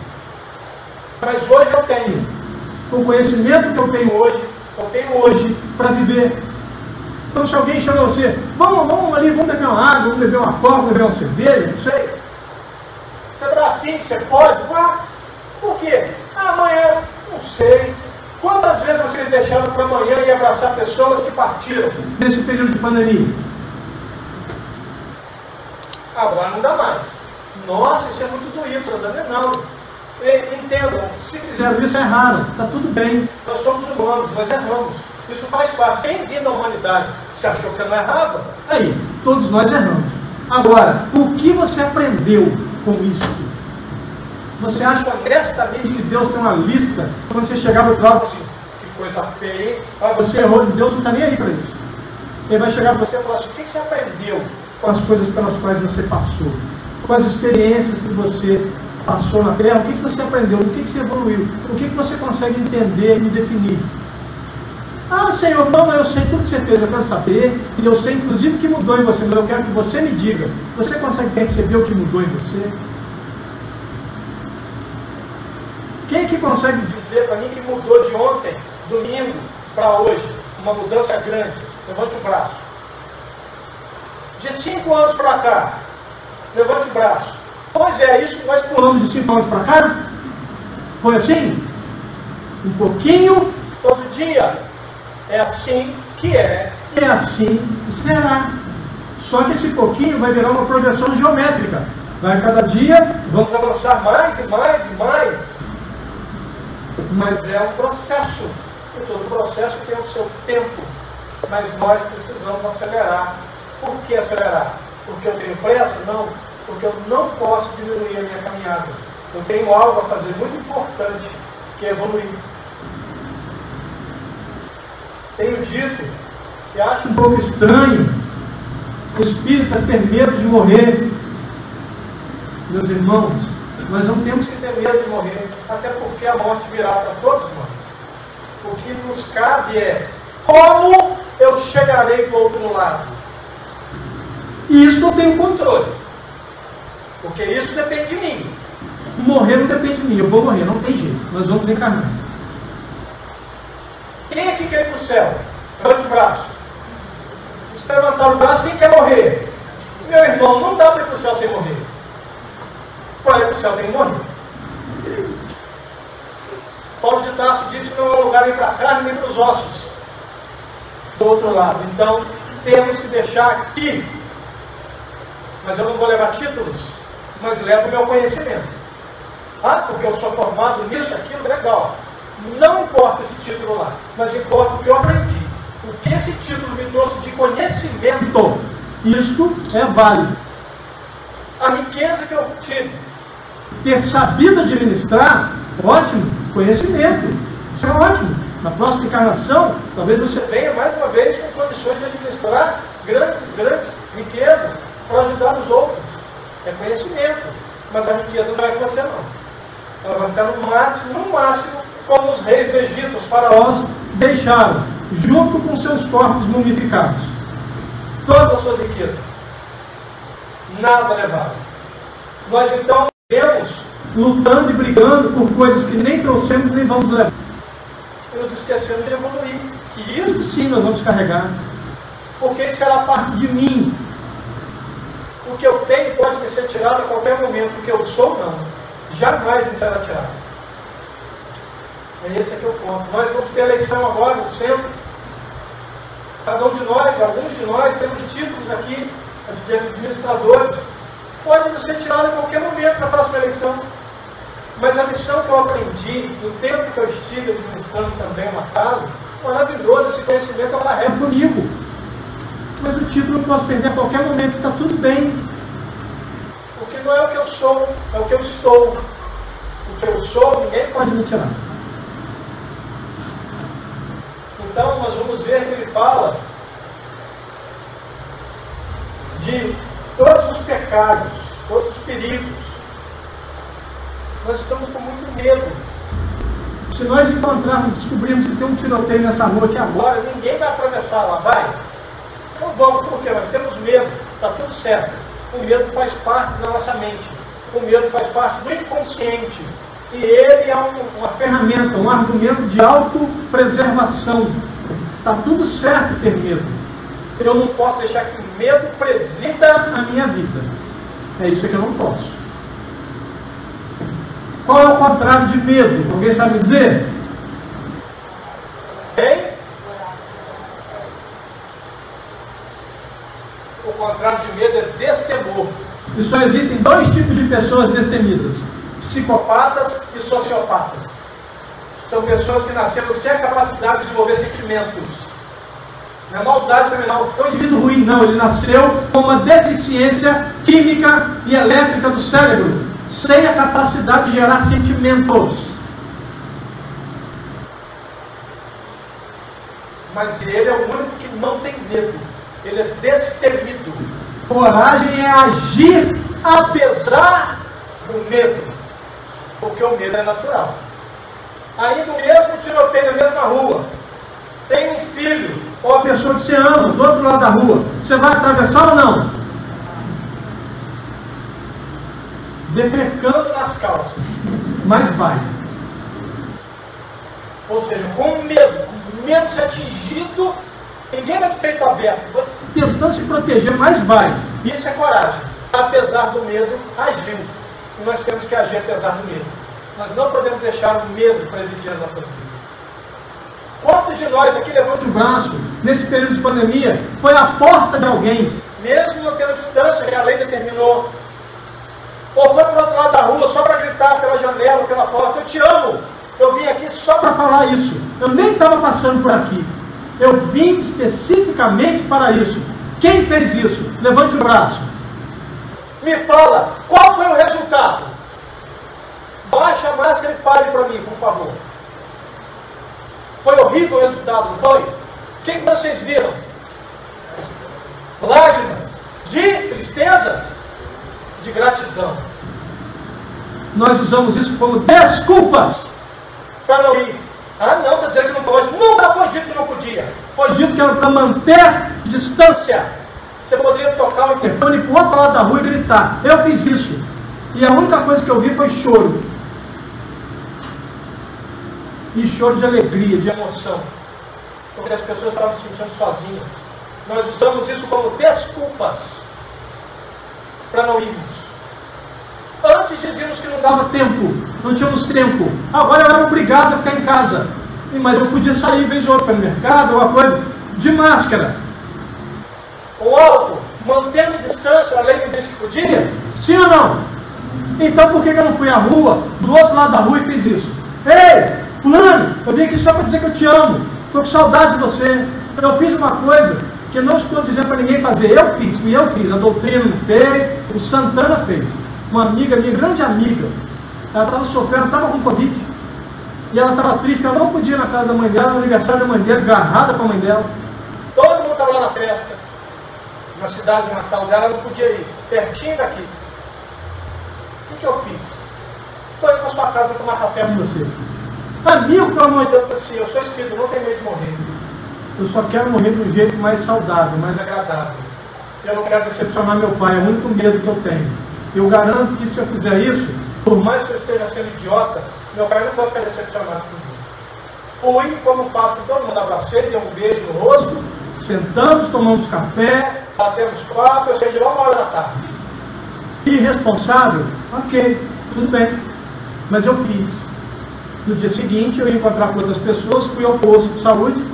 Mas hoje eu tenho. Com o conhecimento que eu tenho hoje, eu tenho hoje para viver. Então se alguém chama você, vamos, vamos ali, vamos beber uma água, vamos beber uma coca, vamos beber uma cerveja, não sei. Você está afim, você pode? Vá. Por quê? Amanhã, não sei. Quantas vezes vocês deixaram para amanhã e abraçar pessoas que partiram nesse período de pandemia? Agora não dá mais. Nossa, isso é muito doído, Santana. Não. Entendam, se fizeram isso, erraram. Está tudo bem. Nós somos humanos, nós erramos. Isso faz parte. Quem vive na humanidade, você achou que você não errava? Aí, todos nós erramos. Agora, o que você aprendeu com isso? Você acha honestamente que Deus tem uma lista? Quando você chegar no lado, assim, que coisa feia, ah, você errou, Deus não está nem aí para isso. Ele vai chegar para você e falar assim: o que você aprendeu com as coisas pelas quais você passou? Com as experiências que você passou na terra? O que você aprendeu? O que você evoluiu? O que você consegue entender e definir? Ah, Senhor, não, eu sei tudo que você fez, eu quero saber, e eu sei inclusive o que mudou em você, mas eu quero que você me diga. Você consegue perceber o que mudou em você? Quem que consegue dizer para mim que mudou de ontem, domingo, para hoje? Uma mudança grande. Levante o braço. De cinco anos para cá, levante o braço. Pois é, isso nós pulamos de cinco anos para cá? Foi assim? Um pouquinho todo dia. É assim que é, é assim que será. Só que esse pouquinho vai virar uma projeção geométrica. Vai cada dia, vamos avançar mais e mais e mais mas é um processo. E todo processo tem o seu tempo. Mas nós precisamos acelerar. Por que acelerar? Porque eu tenho pressa? Não. porque eu não posso diminuir a minha caminhada. Eu tenho algo a fazer muito importante, que é evoluir. Tenho dito que acho um pouco estranho os espíritas ter medo de morrer. Meus irmãos, nós não temos que ter medo de morrer, até porque a morte virá para todos nós. O que nos cabe é como eu chegarei do outro lado. E isso eu tenho controle. Porque isso depende de mim. Morrer não depende de mim, eu vou morrer, não tem jeito. Nós vamos encarnar. Quem é que quer ir para o céu? Levante o braço. Se levantar o braço, quem quer morrer? Meu irmão, não dá para ir para o céu sem morrer. Para ir para o céu tem que. Paulo de Tarso disse que não há lugar nem para a carne nem para os ossos. Do outro lado. Então, temos que deixar aqui. Mas eu não vou levar títulos, mas levo o meu conhecimento. Ah, porque eu sou formado nisso, aquilo, legal. Não importa esse título lá, mas importa o que eu aprendi. O que esse título me trouxe de conhecimento, isso é válido. A riqueza que eu tive, ter sabido administrar, ótimo, conhecimento, isso é ótimo. Na próxima encarnação, talvez você venha mais uma vez com condições de administrar grandes, grandes riquezas para ajudar os outros. É conhecimento, mas a riqueza não vai com você não. Ela vai ficar no máximo, no máximo, como os reis do Egito, os faraós, deixaram, junto com seus corpos mumificados. Todas as suas riquezas. Nada levaram. Nós então vemos lutando e brigando por coisas que nem trouxemos nem vamos levar. E nos esquecemos de evoluir. Que isso sim nós vamos carregar. Porque isso será parte de mim. O que eu tenho pode me ser tirado a qualquer momento. O que eu sou, não. Jamais me será tirado. É esse aqui é o ponto. Nós vamos ter eleição agora no centro. Cada um de nós, alguns de nós, temos títulos aqui de administradores. Pode nos ser tirado em qualquer momento na próxima eleição. Mas a lição que eu aprendi no tempo que eu estive administrando também uma casa, maravilhoso, esse conhecimento eu carrego comigo. Mas o título eu posso perder a qualquer momento, está tudo bem. Porque não é o que eu sou, é o que eu estou. O que eu sou, ninguém pode me tirar. Então, nós vamos ver que ele fala de todos os pecados, todos os perigos. Nós estamos com muito medo. Se nós encontrarmos, descobrirmos que tem um tiroteio nessa rua aqui agora, ninguém vai atravessar lá, vai? Não vamos, porque nós temos medo, está tudo certo. O medo faz parte da nossa mente. O medo faz parte do inconsciente. E ele é um, uma ferramenta, um argumento de autopreservação. Está tudo certo ter medo. Eu não posso deixar que medo presida a minha vida. É isso que eu não posso. Qual é o contrário de medo? Alguém sabe dizer? Hein? O contrário de medo é destemor. E só existem dois tipos de pessoas destemidas psicopatas e sociopatas. São pessoas que nasceram sem a capacidade de desenvolver sentimentos. É maldade fenomenal, é um indivíduo ruim, não. Ele nasceu com uma deficiência química e elétrica do cérebro, sem a capacidade de gerar sentimentos. Mas ele é o único que não tem medo. Ele é destemido. Coragem é agir apesar do medo porque o medo é natural. Aí no mesmo tiroteio, na mesma rua, tem um filho, ou a pessoa que você ama, do outro lado da rua, você vai atravessar ou não? Defecando nas calças, mas vai. Ou seja, com medo, com medo de ser atingido, ninguém vai de peito aberto, tentando se proteger, mas vai. Isso é coragem. Apesar do medo, agindo e nós temos que agir apesar do medo. Nós não podemos deixar o medo presidir as nossas vidas. Quantos de nós aqui levante o braço nesse período de pandemia foi à porta de alguém, mesmo pela distância que a lei determinou, ou foi para o outro lado da rua só para gritar pela janela, pela porta, eu te amo, eu vim aqui só para falar isso, eu nem estava passando por aqui, eu vim especificamente para isso. Quem fez isso? Levante o braço. Me fala, qual foi o resultado? Baixa a máscara e fale para mim, por favor. Foi horrível o resultado, não foi? O que, que vocês viram? Lágrimas de tristeza, de gratidão. Nós usamos isso como desculpas para não ir. Ah, não, está dizendo que não pode. Nunca foi dito que não podia. Foi dito que era para manter distância. Você poderia tocar o interfone para o outro lado da rua e gritar. Eu fiz isso. E a única coisa que eu vi foi choro. E choro de alegria, de emoção. Porque as pessoas estavam se sentindo sozinhas. Nós usamos isso como desculpas para não irmos. Antes dizíamos que não dava tempo, não tínhamos tempo. Agora eu era obrigado a ficar em casa. Mas eu podia sair vez ou outra para o mercado, uma coisa, de máscara. O álcool, mantendo distância, a lei me disse que podia? Sim ou não? Então por que eu não fui à rua, do outro lado da rua e fiz isso? Ei, fulano, eu vim aqui só para dizer que eu te amo. Estou com saudade de você. Eu fiz uma coisa que não estou dizendo para ninguém fazer. Eu fiz, fui eu fiz. A doutrina fez, o Santana fez uma amiga minha, grande amiga, ela estava sofrendo, estava com Covid, e ela estava triste, ela não podia ir na casa da mãe dela, no aniversário da mãe dela, agarrada com a mãe dela. Todo mundo estava lá na festa, na cidade de Natal dela, ela não podia ir, pertinho daqui. O que, que eu fiz? Estou indo para sua casa tomar café com você. Amigo, pelo amor de Deus, assim, eu sou espírito, não tenho medo de morrer. Eu só quero morrer de um jeito mais saudável, mais agradável. Eu não quero decepcionar meu pai, é o único medo que eu tenho. Eu garanto que se eu fizer isso, por mais que eu esteja sendo idiota, meu pai não vai ficar decepcionado comigo. Fui, como faço todo mundo, abracei, dei um beijo no rosto, sentamos, tomamos café, batemos papo, eu saí de uma hora da tarde. Irresponsável? Ok, tudo bem. Mas eu fiz. No dia seguinte eu ia encontrar com outras pessoas, fui ao posto de saúde,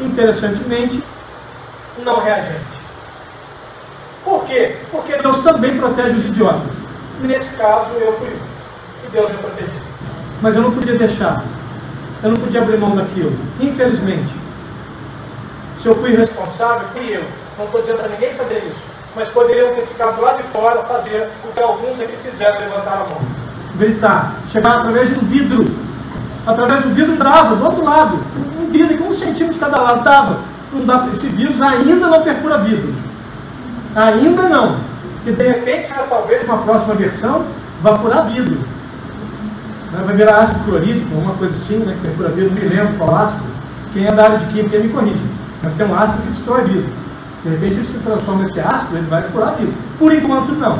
interessantemente, não reagente. Por quê? Porque Deus também protege os idiotas. E nesse caso eu fui que Deus me protegeu. Mas eu não podia deixar. Eu não podia abrir mão daquilo. Infelizmente. Se eu fui irresponsável, fui eu. Não estou dizendo para ninguém fazer isso. Mas poderiam ter ficado lá de fora fazer o que alguns aqui fizeram, levantar a mão. Gritar. Chegar através de um vidro. Através do vidro dava, do outro lado. Um vidro com um centímetro de cada lado dava. Não dá, esse vírus ainda não perfura vidro. Ainda não. E de repente, talvez uma próxima versão vá furar vidro. Vai virar ácido clorídrico, uma coisa assim, né? que perfura vidro, não me lembro qual ácido. Quem é da área de química me corrige. Mas tem um ácido que destrói vidro. De repente ele se transforma nesse ácido, ele vai furar vidro. Por enquanto não.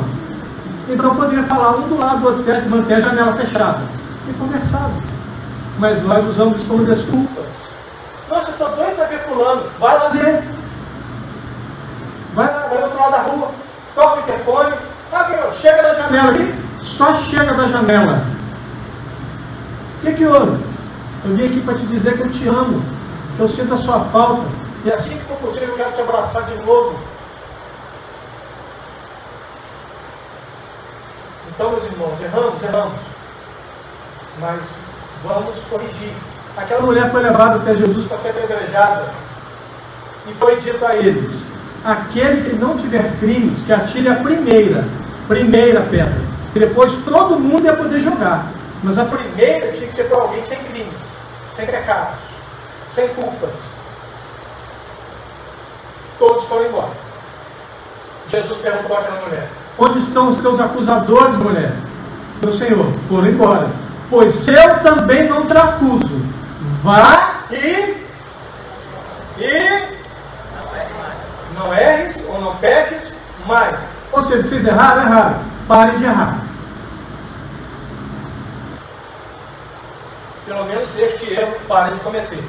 Então poderia falar um do lado do outro, manter a janela fechada. E conversado. Mas nós usamos como desculpas. Nossa, estou doido para ver fulano. Vai lá ver. Vai lá, vai do outro lado da rua, toca o interfone, ah, chega da janela aqui, só chega da janela. O que, que houve? Eu vim aqui para te dizer que eu te amo, que eu sinto a sua falta. E assim que for possível, eu quero te abraçar de novo. Então, meus irmãos, erramos, erramos. Mas vamos corrigir. Aquela mulher foi levada até Jesus para ser apedrejada. E foi dito a eles: aquele que não tiver crimes, que atire a primeira, primeira pedra. Depois todo mundo ia poder jogar. Mas a primeira tinha que ser para alguém sem crimes, sem pecados, sem culpas. Todos foram embora. Jesus perguntou àquela mulher: Onde estão os teus acusadores, mulher? Meu Senhor, foram embora. Pois eu também não te acuso. Vá e. E não erres ou não peques mais. Ou seja, vocês erraram, erraram. Parem de errar. Pelo menos este erro parem de cometer.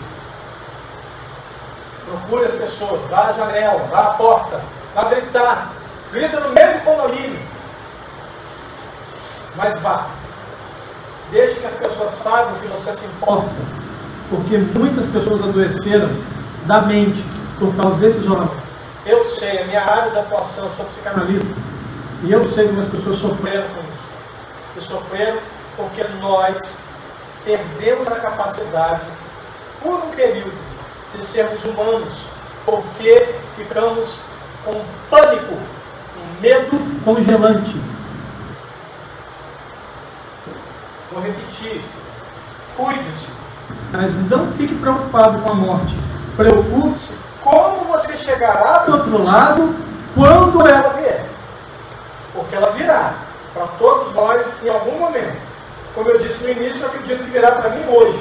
Procure as pessoas, vá à janela, vá à porta, vá gritar. Grita no meio do condomínio. Mas vá. Deixe que as pessoas saibam que você se importa. Porque muitas pessoas adoeceram da mente por causa desses oramentos. Eu sei, a minha área de atuação, eu sou psicanalista. E eu sei como as pessoas sofreram com isso. E sofreram porque nós perdemos a capacidade, por um período, de sermos humanos. Porque ficamos com pânico, com medo congelante. Vou repetir. Cuide-se. Mas não fique preocupado com a morte. Preocupe-se como você chegará do outro lado quando ela vier. Porque ela virá para todos nós em algum momento. Como eu disse no início, eu acredito que virá para mim hoje.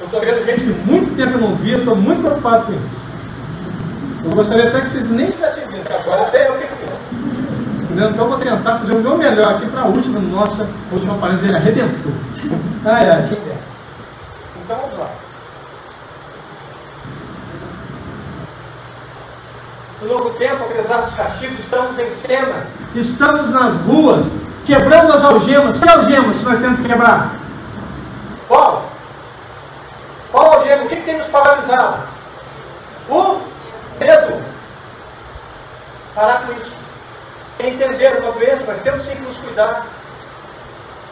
Eu estou vendo gente que muito tempo não via, estou muito preocupado com isso. Eu gostaria até que vocês nem tivessem vindo, porque agora até eu fico vendo. Então eu vou tentar fazer o meu melhor aqui para a última nossa, última palestra dele, é Redentor. Ah, é, é? Então vamos lá. No novo tempo, apesar dos castigos, estamos em cena. Estamos nas ruas, quebrando as algemas. Que algemas que nós temos que quebrar? Qual? Qual algema? O que, que tem nos paralisado? O medo. Parar com isso. Entender uma doença, mas temos sim que nos cuidar.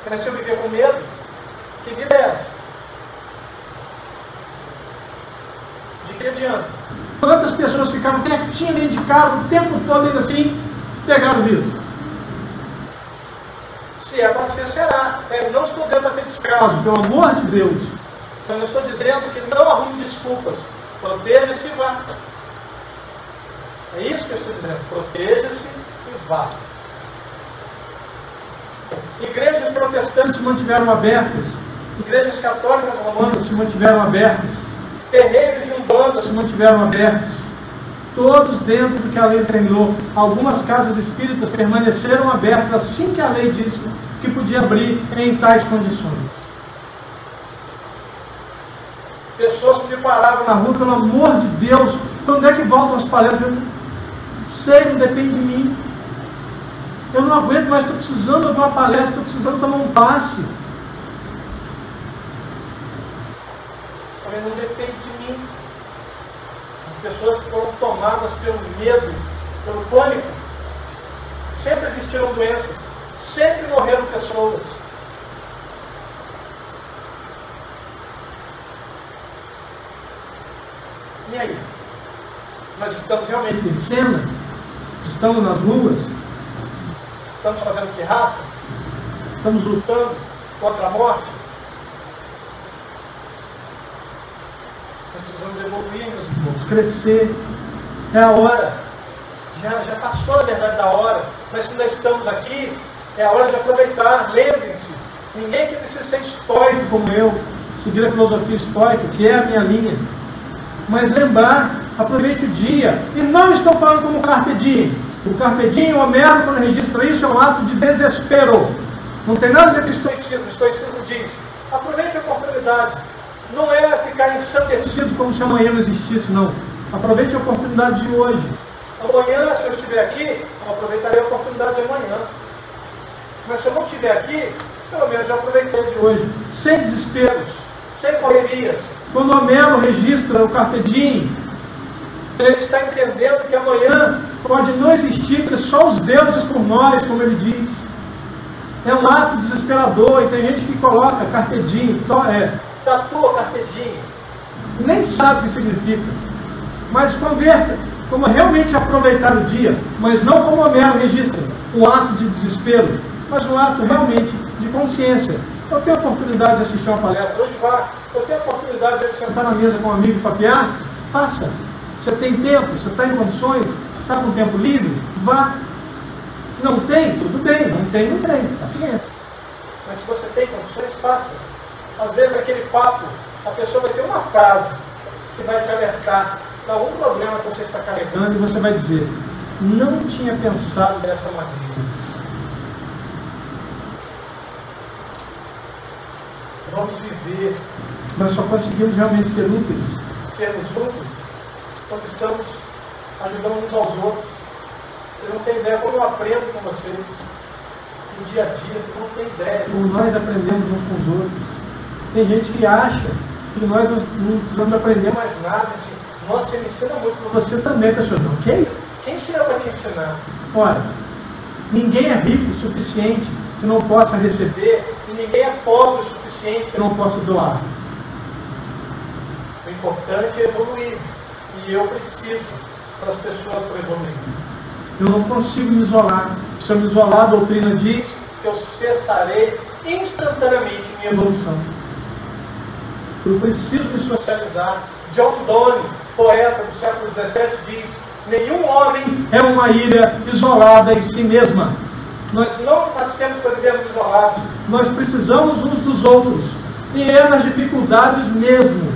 Porque se eu viver com medo, que vida é essa? De que adianta? Quantas pessoas ficaram quietinhas dentro de casa o tempo todo ainda assim, pegaram o vírus? Se é para ser, será. Eu não estou dizendo para ter descaso, pelo amor de Deus. Então, eu estou dizendo que não arrume desculpas. Proteja-se e vá. É isso que eu estou dizendo. Proteja-se vá. Igrejas protestantes se mantiveram abertas. Igrejas católicas romanas se mantiveram abertas. Terreiros de Umbanda se mantiveram abertos. Todos dentro do que a lei treinou. Algumas casas espíritas permaneceram abertas assim que a lei disse que podia abrir em tais condições. Pessoas que me paravam na rua, pelo amor de Deus, quando é que voltam as palestras? sei, não depende de mim. Eu não aguento mais, estou precisando de uma palestra, estou precisando tomar um passe. Mas não depende de mim. As pessoas foram tomadas pelo medo, pelo pânico. Sempre existiram doenças, sempre morreram pessoas. E aí? Nós estamos realmente em cena? Estamos nas ruas? Estamos fazendo terraça? Estamos lutando contra a morte? Nós precisamos evoluir, meus irmãos, crescer. É a hora. Já, já passou, na verdade, da hora. Mas se ainda estamos aqui, é a hora de aproveitar. Lembrem-se, ninguém que precisa ser estoico como eu, seguir a filosofia estoica, que é a minha linha. Mas lembrar, aproveite o dia. E não estou falando como carpe diem. O Carpe Diem, o Homero, quando registra isso, é um ato de desespero. Não tem nada a ver com o estoicismo. O estoicismo diz: aproveite a oportunidade. Não é ficar ensandecido como se amanhã não existisse, não. Aproveite a oportunidade de hoje. Amanhã, se eu estiver aqui, eu aproveitarei a oportunidade de amanhã. Mas se eu não estiver aqui, pelo menos já aproveitei de hoje. Sem desesperos, sem correrias. Quando o Homero registra o Carpe Diem, ele está entendendo que amanhã pode não existir, porque só os deuses por nós, como ele diz. É um ato desesperador, e tem gente que coloca carpedinho, é, tatua carpedinho, nem sabe o que significa. Mas converta, como realmente aproveitar o dia, mas não como a mera registra, um ato de desespero, mas um ato realmente de consciência. Eu tenho a oportunidade de assistir uma palestra, hoje vá. Eu tenho a oportunidade de sentar na mesa com um amigo e papear, faça. Você tem tempo, você está em condições, Está com tempo livre? Vá. Não tem? Tudo bem. Não tem, não tem. Paciência. Mas se você tem condições, faça. Às vezes aquele papo, a pessoa vai ter uma frase que vai te alertar para algum problema que você está carregando e você vai dizer, não tinha pensado dessa maneira. Vamos viver. Nós só conseguimos realmente ser úteis. Sermos úteis quando estamos ajudando uns aos outros. Você não tem ideia como eu aprendo com vocês. No dia a dia, você não tem ideia. Como nós aprendemos uns com os outros. Tem gente que acha que nós não precisamos aprender mais nada. Assim, Nossa, me ensina muito. Você também, pessoal. Isso? Quem ensina para te ensinar? Olha, ninguém é rico o suficiente que não possa receber, e ninguém é pobre o suficiente que não possa doar. O importante é evoluir. E eu preciso para as pessoas evoluir. Eu não consigo me isolar. Se eu me isolar, a doutrina diz que eu cessarei instantaneamente minha evolução. Eu preciso me socializar. John Donne, poeta do século XVII, diz: nenhum homem é uma ilha isolada em si mesma. Nós não nascemos para vivermos isolados. Nós precisamos uns dos outros. E é nas dificuldades mesmo.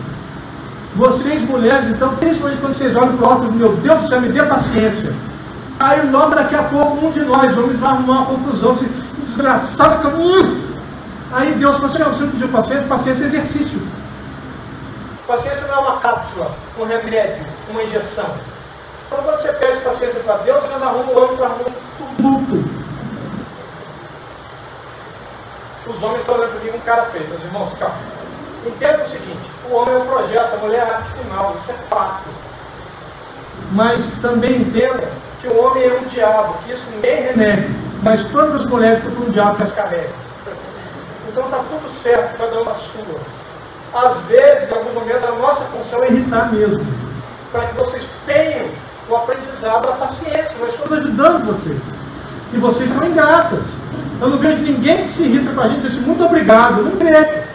Vocês, mulheres, então, principalmente quando vocês olham para o outro, meu Deus do céu, me dê paciência. Aí logo daqui a pouco um de nós, homens, vai arrumar uma confusão, assim, desgraçado, hum. aí Deus falou assim, você não pediu paciência, paciência é exercício. Paciência não é uma cápsula, um remédio, uma injeção. Então quando você pede paciência para Deus, Deus arruma o homem para arrumar um tumulto. Os homens estão olhando comigo um cara feio, meus irmãos, calma. Entenda o seguinte, o homem é um projeto, a mulher é arte final, isso é fato. Mas também entenda que o homem é um diabo, que isso ninguém renega. Mas todas as mulheres ficam um diabo que as carregam. Então está tudo certo, cada uma sua. Às vezes, em alguns momentos, a nossa função é irritar mesmo. Para que vocês tenham o aprendizado da paciência. Nós estamos ajudando vocês. E vocês são ingratas. Eu não vejo ninguém que se irrita com a gente e diz muito obrigado. Eu não vejo.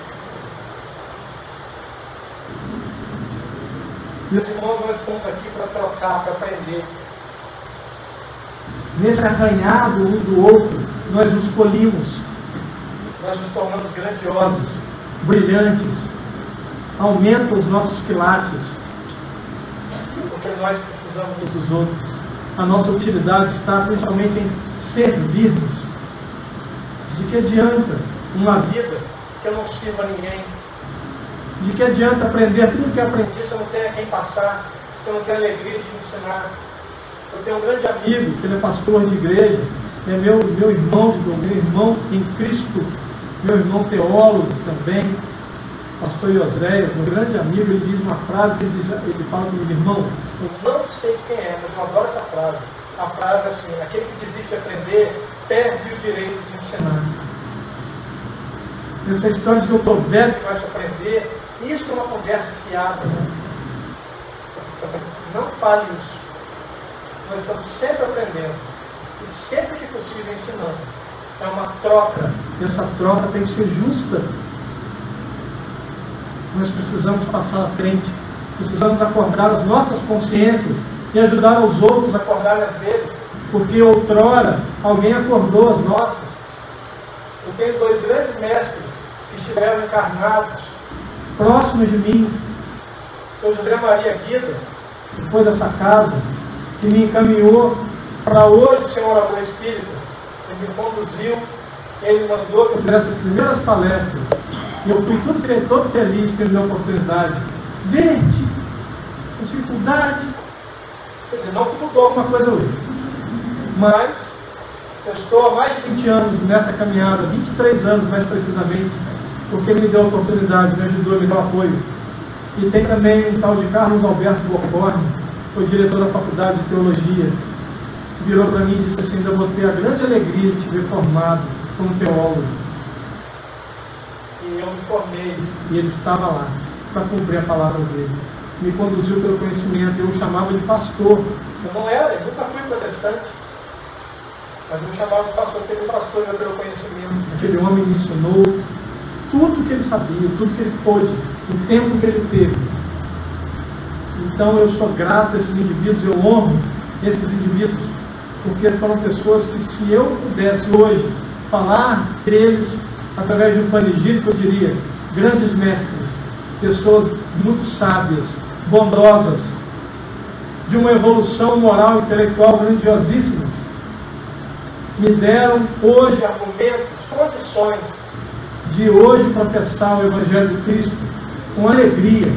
Meus irmãos, nós estamos aqui para trocar, para aprender. Nesse arranhado um do outro, nós nos polimos. Nós nos tornamos grandiosos, brilhantes. Aumenta os nossos quilates. Porque nós precisamos uns dos outros. A nossa utilidade está principalmente em servirmos. De que adianta uma vida que eu não sirva a ninguém? De que adianta aprender tudo que aprendi se eu não tenho a quem passar, se eu não tenho alegria de ensinar? Eu tenho um grande amigo, que ele é pastor de igreja, é meu, meu irmão, meu irmão em Cristo, meu irmão teólogo também, pastor Ioséia, meu grande amigo, ele diz uma frase, ele, diz, ele fala comigo, irmão, eu não sei de quem é, mas eu adoro essa frase. A frase é assim, aquele que desiste de aprender, perde o direito de ensinar. Essa história de que eu estou velho demais para aprender, isso é uma conversa fiada. Né? Não fale isso. Nós estamos sempre aprendendo. E sempre que possível ensinando. É uma troca. E essa troca tem que ser justa. Nós precisamos passar à frente. Precisamos acordar as nossas consciências e ajudar os outros a acordar as deles. Porque outrora alguém acordou as nossas. Eu tenho dois grandes mestres que estiveram encarnados próximos de mim. São José Maria Guida, que foi dessa casa, que me encaminhou para hoje ser orador espírita. Ele me conduziu, ele mandou que eu fizesse as primeiras palestras. E eu fui todo, todo feliz que ele deu a oportunidade. Verde, dificuldade. Quer dizer, não que mudou alguma coisa hoje. Mas eu estou há mais de 20 anos nessa caminhada, 23 anos mais precisamente, porque me deu a oportunidade, me ajudou, me deu apoio. E tem também um tal de Carlos Alberto Borborne, foi diretor da Faculdade de Teologia, virou para mim e disse assim, eu vou ter a grande alegria de te ver formado como teólogo. E eu me formei, e ele estava lá, para cumprir a palavra dele. Me conduziu pelo conhecimento, eu o chamava de pastor. Eu não era, eu nunca fui protestante. Mas eu chamava de pastor, ele pastor pelo conhecimento. Aquele homem me ensinou, tudo que ele sabia, tudo que ele pôde, o tempo que ele teve. Então eu sou grato a esses indivíduos, eu honro esses indivíduos, porque foram pessoas que se eu pudesse hoje falar deles através de um panegírico, eu diria, grandes mestres, pessoas muito sábias, bondosas, de uma evolução moral e intelectual grandiosíssimas, me deram hoje argumentos, condições de hoje professar o Evangelho de Cristo com alegria,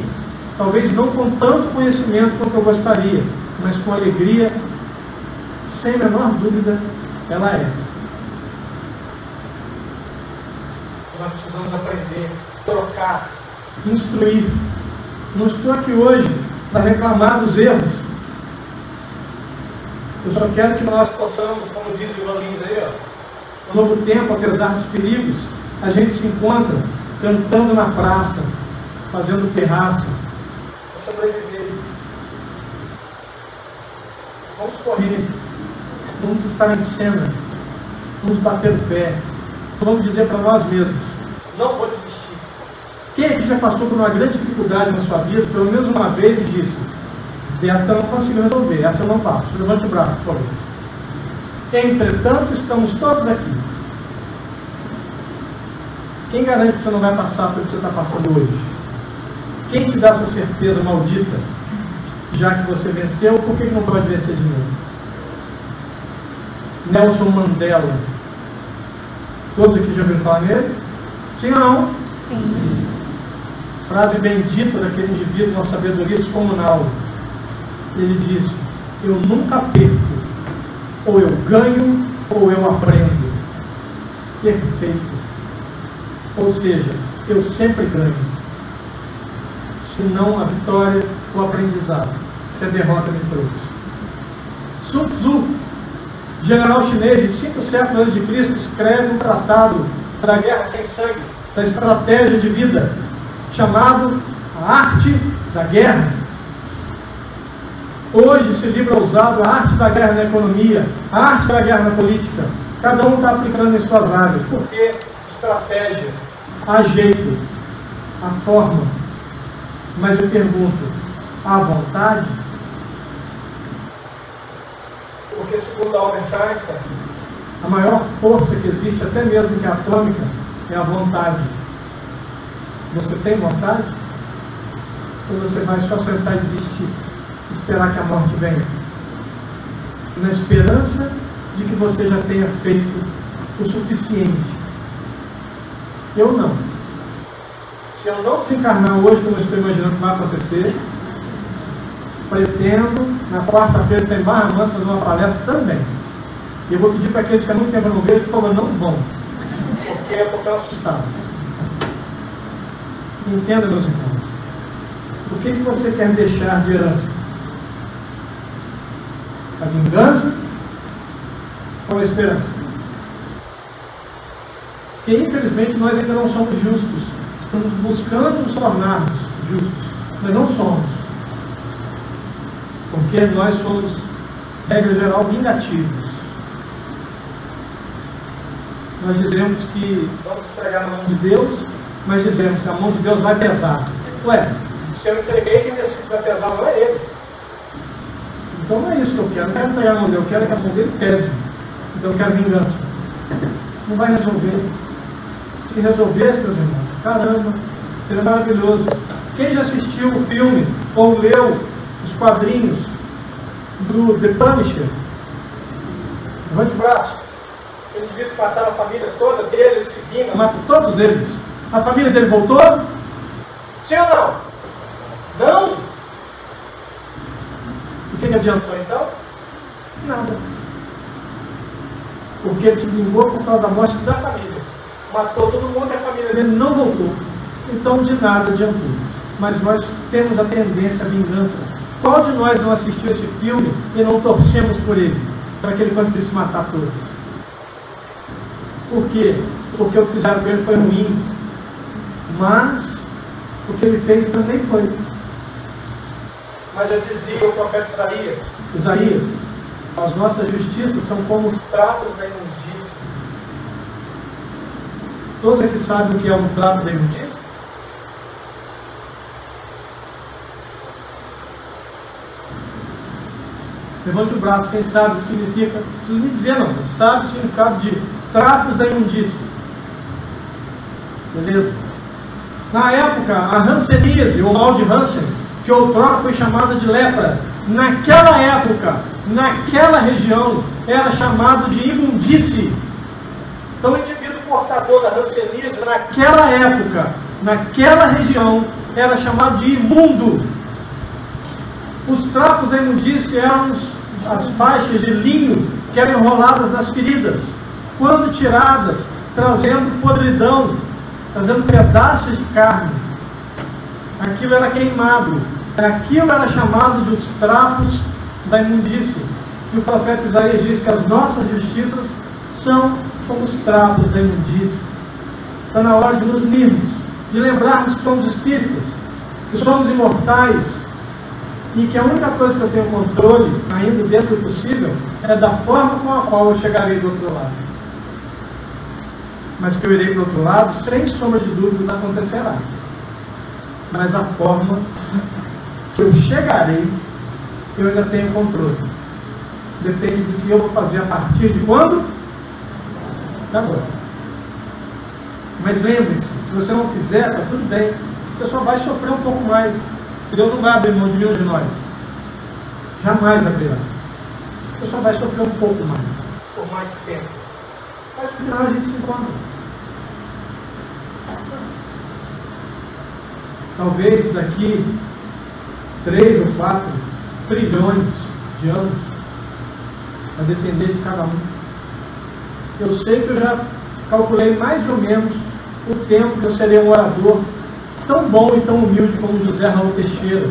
talvez não com tanto conhecimento quanto eu gostaria, mas com alegria, sem a menor dúvida, ela é. Nós precisamos aprender, trocar, instruir. Não estou aqui hoje para reclamar dos erros. Eu só quero que nós possamos, como diz o Ivan Lins aí, ó, no novo tempo, apesar dos perigos, a gente se encontra cantando na praça, fazendo terraça, para sobreviver. Vamos correr. vamos estar em cena, vamos bater o pé, vamos dizer para nós mesmos: não vou desistir. Quem aqui já passou por uma grande dificuldade na sua vida, pelo menos uma vez, e disse: desta eu não consigo resolver, essa eu não passo. Levante o braço, por favor. Entretanto, estamos todos aqui. Quem garante que você não vai passar pelo que você está passando hoje? Quem te dá essa certeza maldita? Já que você venceu, por que não pode vencer de novo? Nelson Mandela. Todos aqui já ouviram falar nele? Sim ou não? Sim. Frase bendita daquele indivíduo com sabedoria descomunal. Ele disse: Eu nunca perco. Ou eu ganho, ou eu aprendo. Perfeito. Ou seja, eu sempre ganho. Se não a vitória, o aprendizado que a derrota me trouxe. Sun Tzu, general chinês de cinco séculos antes de Cristo, escreve um tratado da guerra sem sangue, da estratégia de vida, chamado A Arte da Guerra. Hoje esse livro é usado, a arte da guerra na economia, a arte da guerra na política. Cada um está aplicando em suas áreas. Porque estratégia, a jeito, a forma. Mas eu pergunto, há vontade? Porque segundo Albert Einstein, a maior força que existe, até mesmo que a atômica, é a vontade. Você tem vontade? Ou você vai só sentar e desistir? Esperar que a morte venha? Na esperança de que você já tenha feito o suficiente eu não. Se eu não desencarnar hoje, como eu estou imaginando que vai acontecer, pretendo, na quarta-feira, estar em Barra Mansa fazer uma palestra também. E eu vou pedir para aqueles que há muito tempo não vejo, por favor, não vão. Porque eu estou assustado. Entenda, meus irmãos. O que, que você quer deixar de herança? A vingança ou a esperança? Porque infelizmente nós ainda não somos justos. Estamos buscando nos tornarmos justos, mas não somos. Porque nós somos, regra geral, vingativos. Nós dizemos que vamos entregar na mão de Deus, mas dizemos que a mão de Deus vai pesar. Ué, se eu entreguei, quem decide se vai pesar não é ele. Então não é isso que eu quero. Quero entregar na mão dele, eu quero que a mão dele pese. Então eu quero vingança. Não vai resolver se resolvesse, meus irmãos, caramba, seria maravilhoso. Quem já assistiu o filme ou leu os quadrinhos do The Punisher? Levante o braço. Ele devia matar a família toda dele, ele se vinga, mata todos eles. A família dele voltou? Sim ou não? Não? O que, que adiantou então? Nada. Porque ele se vingou por causa da morte da família matou todo mundo e a família dele não voltou. Então de nada adiantou. Mas nós temos a tendência à vingança. Qual de nós não assistiu esse filme e não torcemos por ele? Para que ele conseguisse matar todos? Por quê? Porque o que fizeram com ele foi ruim. Mas o que ele fez também foi. Mas já dizia o profeta Isaías, Isaías, as nossas justiças são como os pratos da imundícia Todos aqui sabem o que é um trato da imundícia? Levante o braço, quem sabe o que significa, não preciso me dizer não, mas sabe o significado de tratos da imundícia. Beleza? Na época, a hanseníase, ou mal de Hansen, que outrora foi chamada de lepra, naquela época, naquela região, era chamado de imundície. Então, portador da hanseníase, naquela época, naquela região, era chamado de imundo. Os trapos da imundície eram as faixas de linho que eram enroladas nas feridas, quando tiradas, trazendo podridão, trazendo pedaços de carne. Aquilo era queimado. Aquilo era chamado de os trapos da imundície. E o profeta Isaías diz que as nossas justiças são como os trapos da imundícia. Está na hora de nos unirmos, de lembrarmos que somos espíritas, que somos imortais, e que a única coisa que eu tenho controle, ainda dentro do possível, é da forma com a qual eu chegarei do outro lado. Mas que eu irei do outro lado, sem sombra de dúvidas, acontecerá. Mas a forma que eu chegarei, eu ainda tenho controle. Depende do que eu vou fazer a partir de quando? De agora. Mas lembre-se, se você não fizer, está tudo bem. Você só vai sofrer um pouco mais. Deus não vai abrir mão de nenhum de nós. Jamais abrirá. Você só vai sofrer um pouco mais, por mais tempo. Mas no final a gente se encontra. Talvez daqui três ou quatro trilhões de anos, a depender de cada um. Eu sei que eu já calculei mais ou menos o tempo que eu serei um orador tão bom e tão humilde como José Raul Teixeira,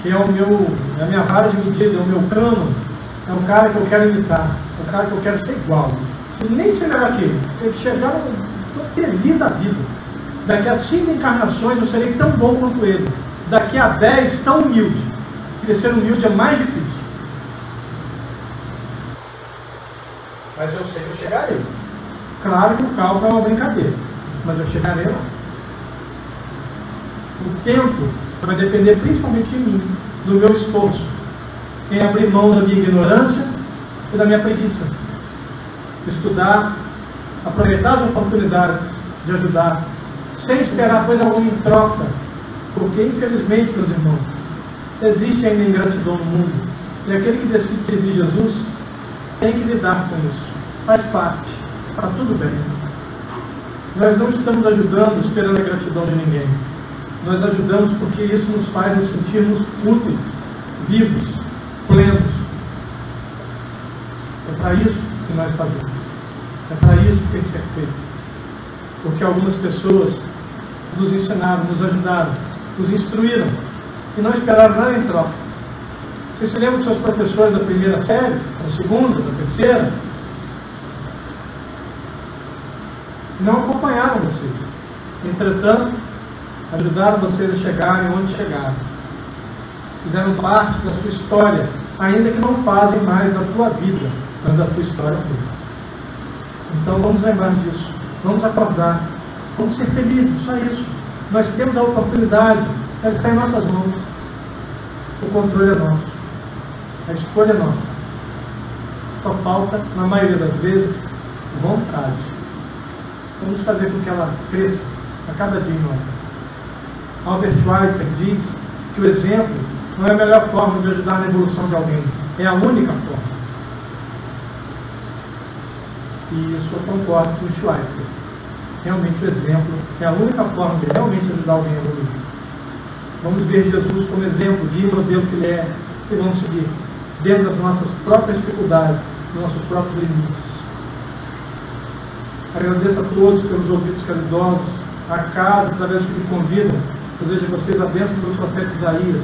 que é o meu, é a minha vara de medida, é o meu cano, é o cara que eu quero imitar, é o cara que eu quero ser igual. Nem ser melhor que ele, eu chegar, estou feliz da vida. Daqui a cinco encarnações eu serei tão bom quanto ele. Daqui a dez, tão humilde. Ser humilde é mais difícil. Mas eu sei que eu chegarei. Claro que o cálculo é uma brincadeira, mas eu chegarei lá. O tempo vai depender principalmente de mim, do meu esforço, em abrir mão da minha ignorância e da minha preguiça. Estudar, aproveitar as oportunidades de ajudar, sem esperar coisa alguma em troca, porque infelizmente, meus irmãos, existe ainda ingratidão no mundo, e aquele que decide servir Jesus tem que lidar com isso, faz parte, está tudo bem. Nós não estamos ajudando esperando a gratidão de ninguém nós ajudamos porque isso nos faz nos sentirmos úteis, vivos, plenos. É para isso que nós fazemos. É para isso que tem que ser feito. Porque algumas pessoas nos ensinaram, nos ajudaram, nos instruíram e não esperaram nada em troca. Você se lembra dos seus professores da primeira série, da segunda, da terceira? Não acompanharam vocês. Entretanto, ajudaram vocês a chegarem onde chegaram. Fizeram parte da sua história, ainda que não fazem mais da tua vida, mas a tua história foi. Então vamos lembrar disso. Vamos acordar. Vamos ser felizes, só isso. Nós temos a oportunidade, ela está em nossas mãos. O controle é nosso. A escolha é nossa. Só falta, na maioria das vezes, vontade. Vamos fazer com que ela cresça a cada dia em nós. Albert Schweitzer diz que o exemplo não é a melhor forma de ajudar na evolução de alguém, é a única forma. E isso eu concordo com Schweitzer. Realmente o exemplo é a única forma de realmente ajudar alguém a evoluir. Vamos ver Jesus como exemplo, guia modelo que ele é, e vamos seguir dentro das nossas próprias dificuldades, nossos próprios limites. Agradeço a todos pelos ouvidos caridosos, a casa, através que me convidam Desejo a vocês a bênção do profeta Isaías.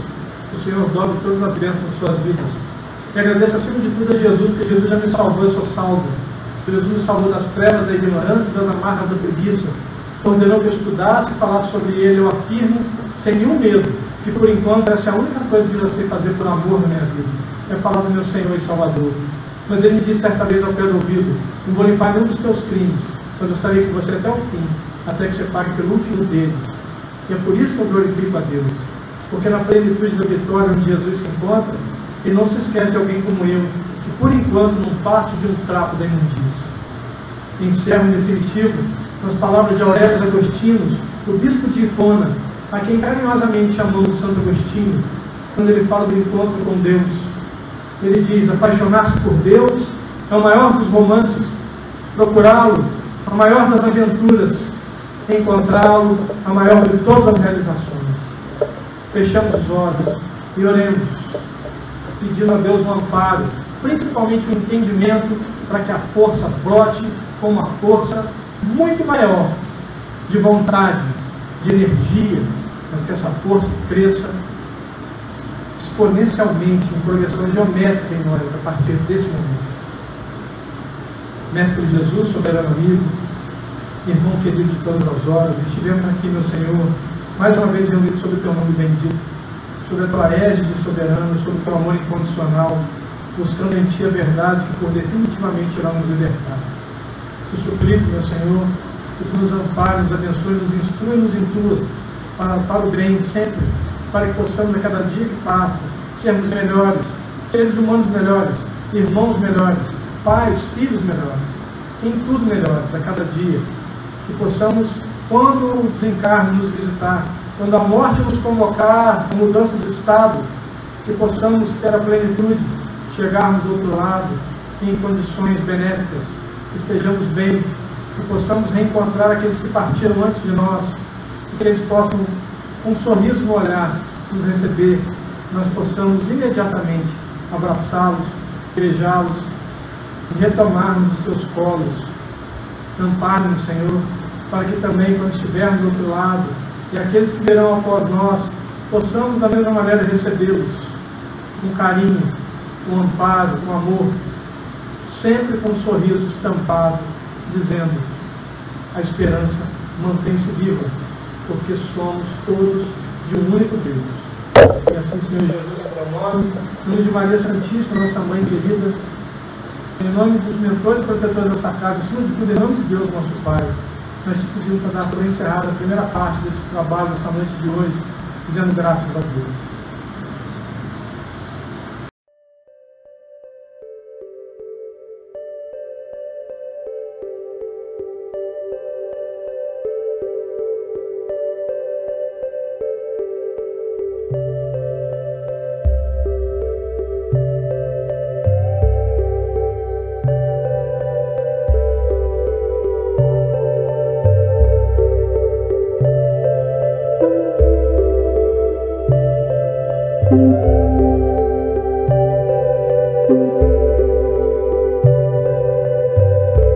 O Senhor dobre todas as bênçãos em suas vidas. E agradeço acima de tudo a Jesus, porque Jesus já me salvou, eu sou salvo. Jesus me salvou das trevas, da ignorância, das amarras da preguiça. Ordenou que eu estudasse e falasse sobre ele. Eu afirmo, sem nenhum medo, que por enquanto essa é a única coisa que eu sei fazer por amor na minha vida. É falar do meu Senhor e Salvador. Mas ele me disse certa vez ao pé do ouvido: Não vou limpar nenhum dos teus crimes, mas eu estarei com você até o fim, até que você pague pelo último deles. E é por isso que eu glorifico a Deus. Porque na plenitude da vitória onde Jesus se encontra, ele não se esquece de alguém como eu, que por enquanto não passo de um trapo da imundícia. Encerro em definitivo com as palavras de Aurélio Agostinus, o bispo de Hipona, a quem carinhosamente chamamos Santo Agostinho, quando ele fala do encontro com Deus. Ele diz: apaixonar-se por Deus é o maior dos romances, procurá-lo, a maior das aventuras, encontrá-lo a maior de todas as realizações. Fechamos os olhos e oremos, pedindo a Deus um amparo, principalmente o um entendimento para que a força brote com uma força muito maior de vontade, de energia, mas que essa força cresça exponencialmente, em progressão geométrica em nós a partir desse momento. Mestre Jesus, soberano amigo, irmão querido de todas as horas, estivemos aqui, meu Senhor, mais uma vez reunidos sob o teu nome bendito. sobre a tua égide soberana, sobre o teu amor incondicional, buscando em ti a verdade que por definitivamente irá nos libertar. Te suplico, meu Senhor, que tu nos ampare, nos abençoe, nos instrui-nos em tudo, para, para o bem sempre, para que possamos a cada dia que passa sermos melhores, seres humanos melhores, irmãos melhores, pais, filhos melhores, em tudo melhores a cada dia. Que possamos, quando o desencarne nos visitar, quando a morte nos convocar a mudança de estado, que possamos ter a plenitude, chegarmos do outro lado em condições benéficas, que estejamos bem, que possamos reencontrar aqueles que partiram antes de nós, que eles possam, com um sorriso no olhar, nos receber, nós possamos imediatamente abraçá-los, beijá-los retomarmos os seus colos. Ampare-nos, Senhor, para que também, quando estivermos do outro lado, e aqueles que virão após nós, possamos da mesma maneira recebê-los com carinho, com amparo, com amor, sempre com um sorriso estampado, dizendo: a esperança mantém-se viva, porque somos todos de um único Deus. E assim, Senhor Jesus, em teu nome, em nome de Maria Santíssima, nossa mãe querida, em nome dos mentores e protetores dessa casa, acima de tudo, em nome de Deus, nosso Pai nós te pedimos para dar por encerrada a primeira parte desse trabalho, dessa noite de hoje, dizendo graças a Deus.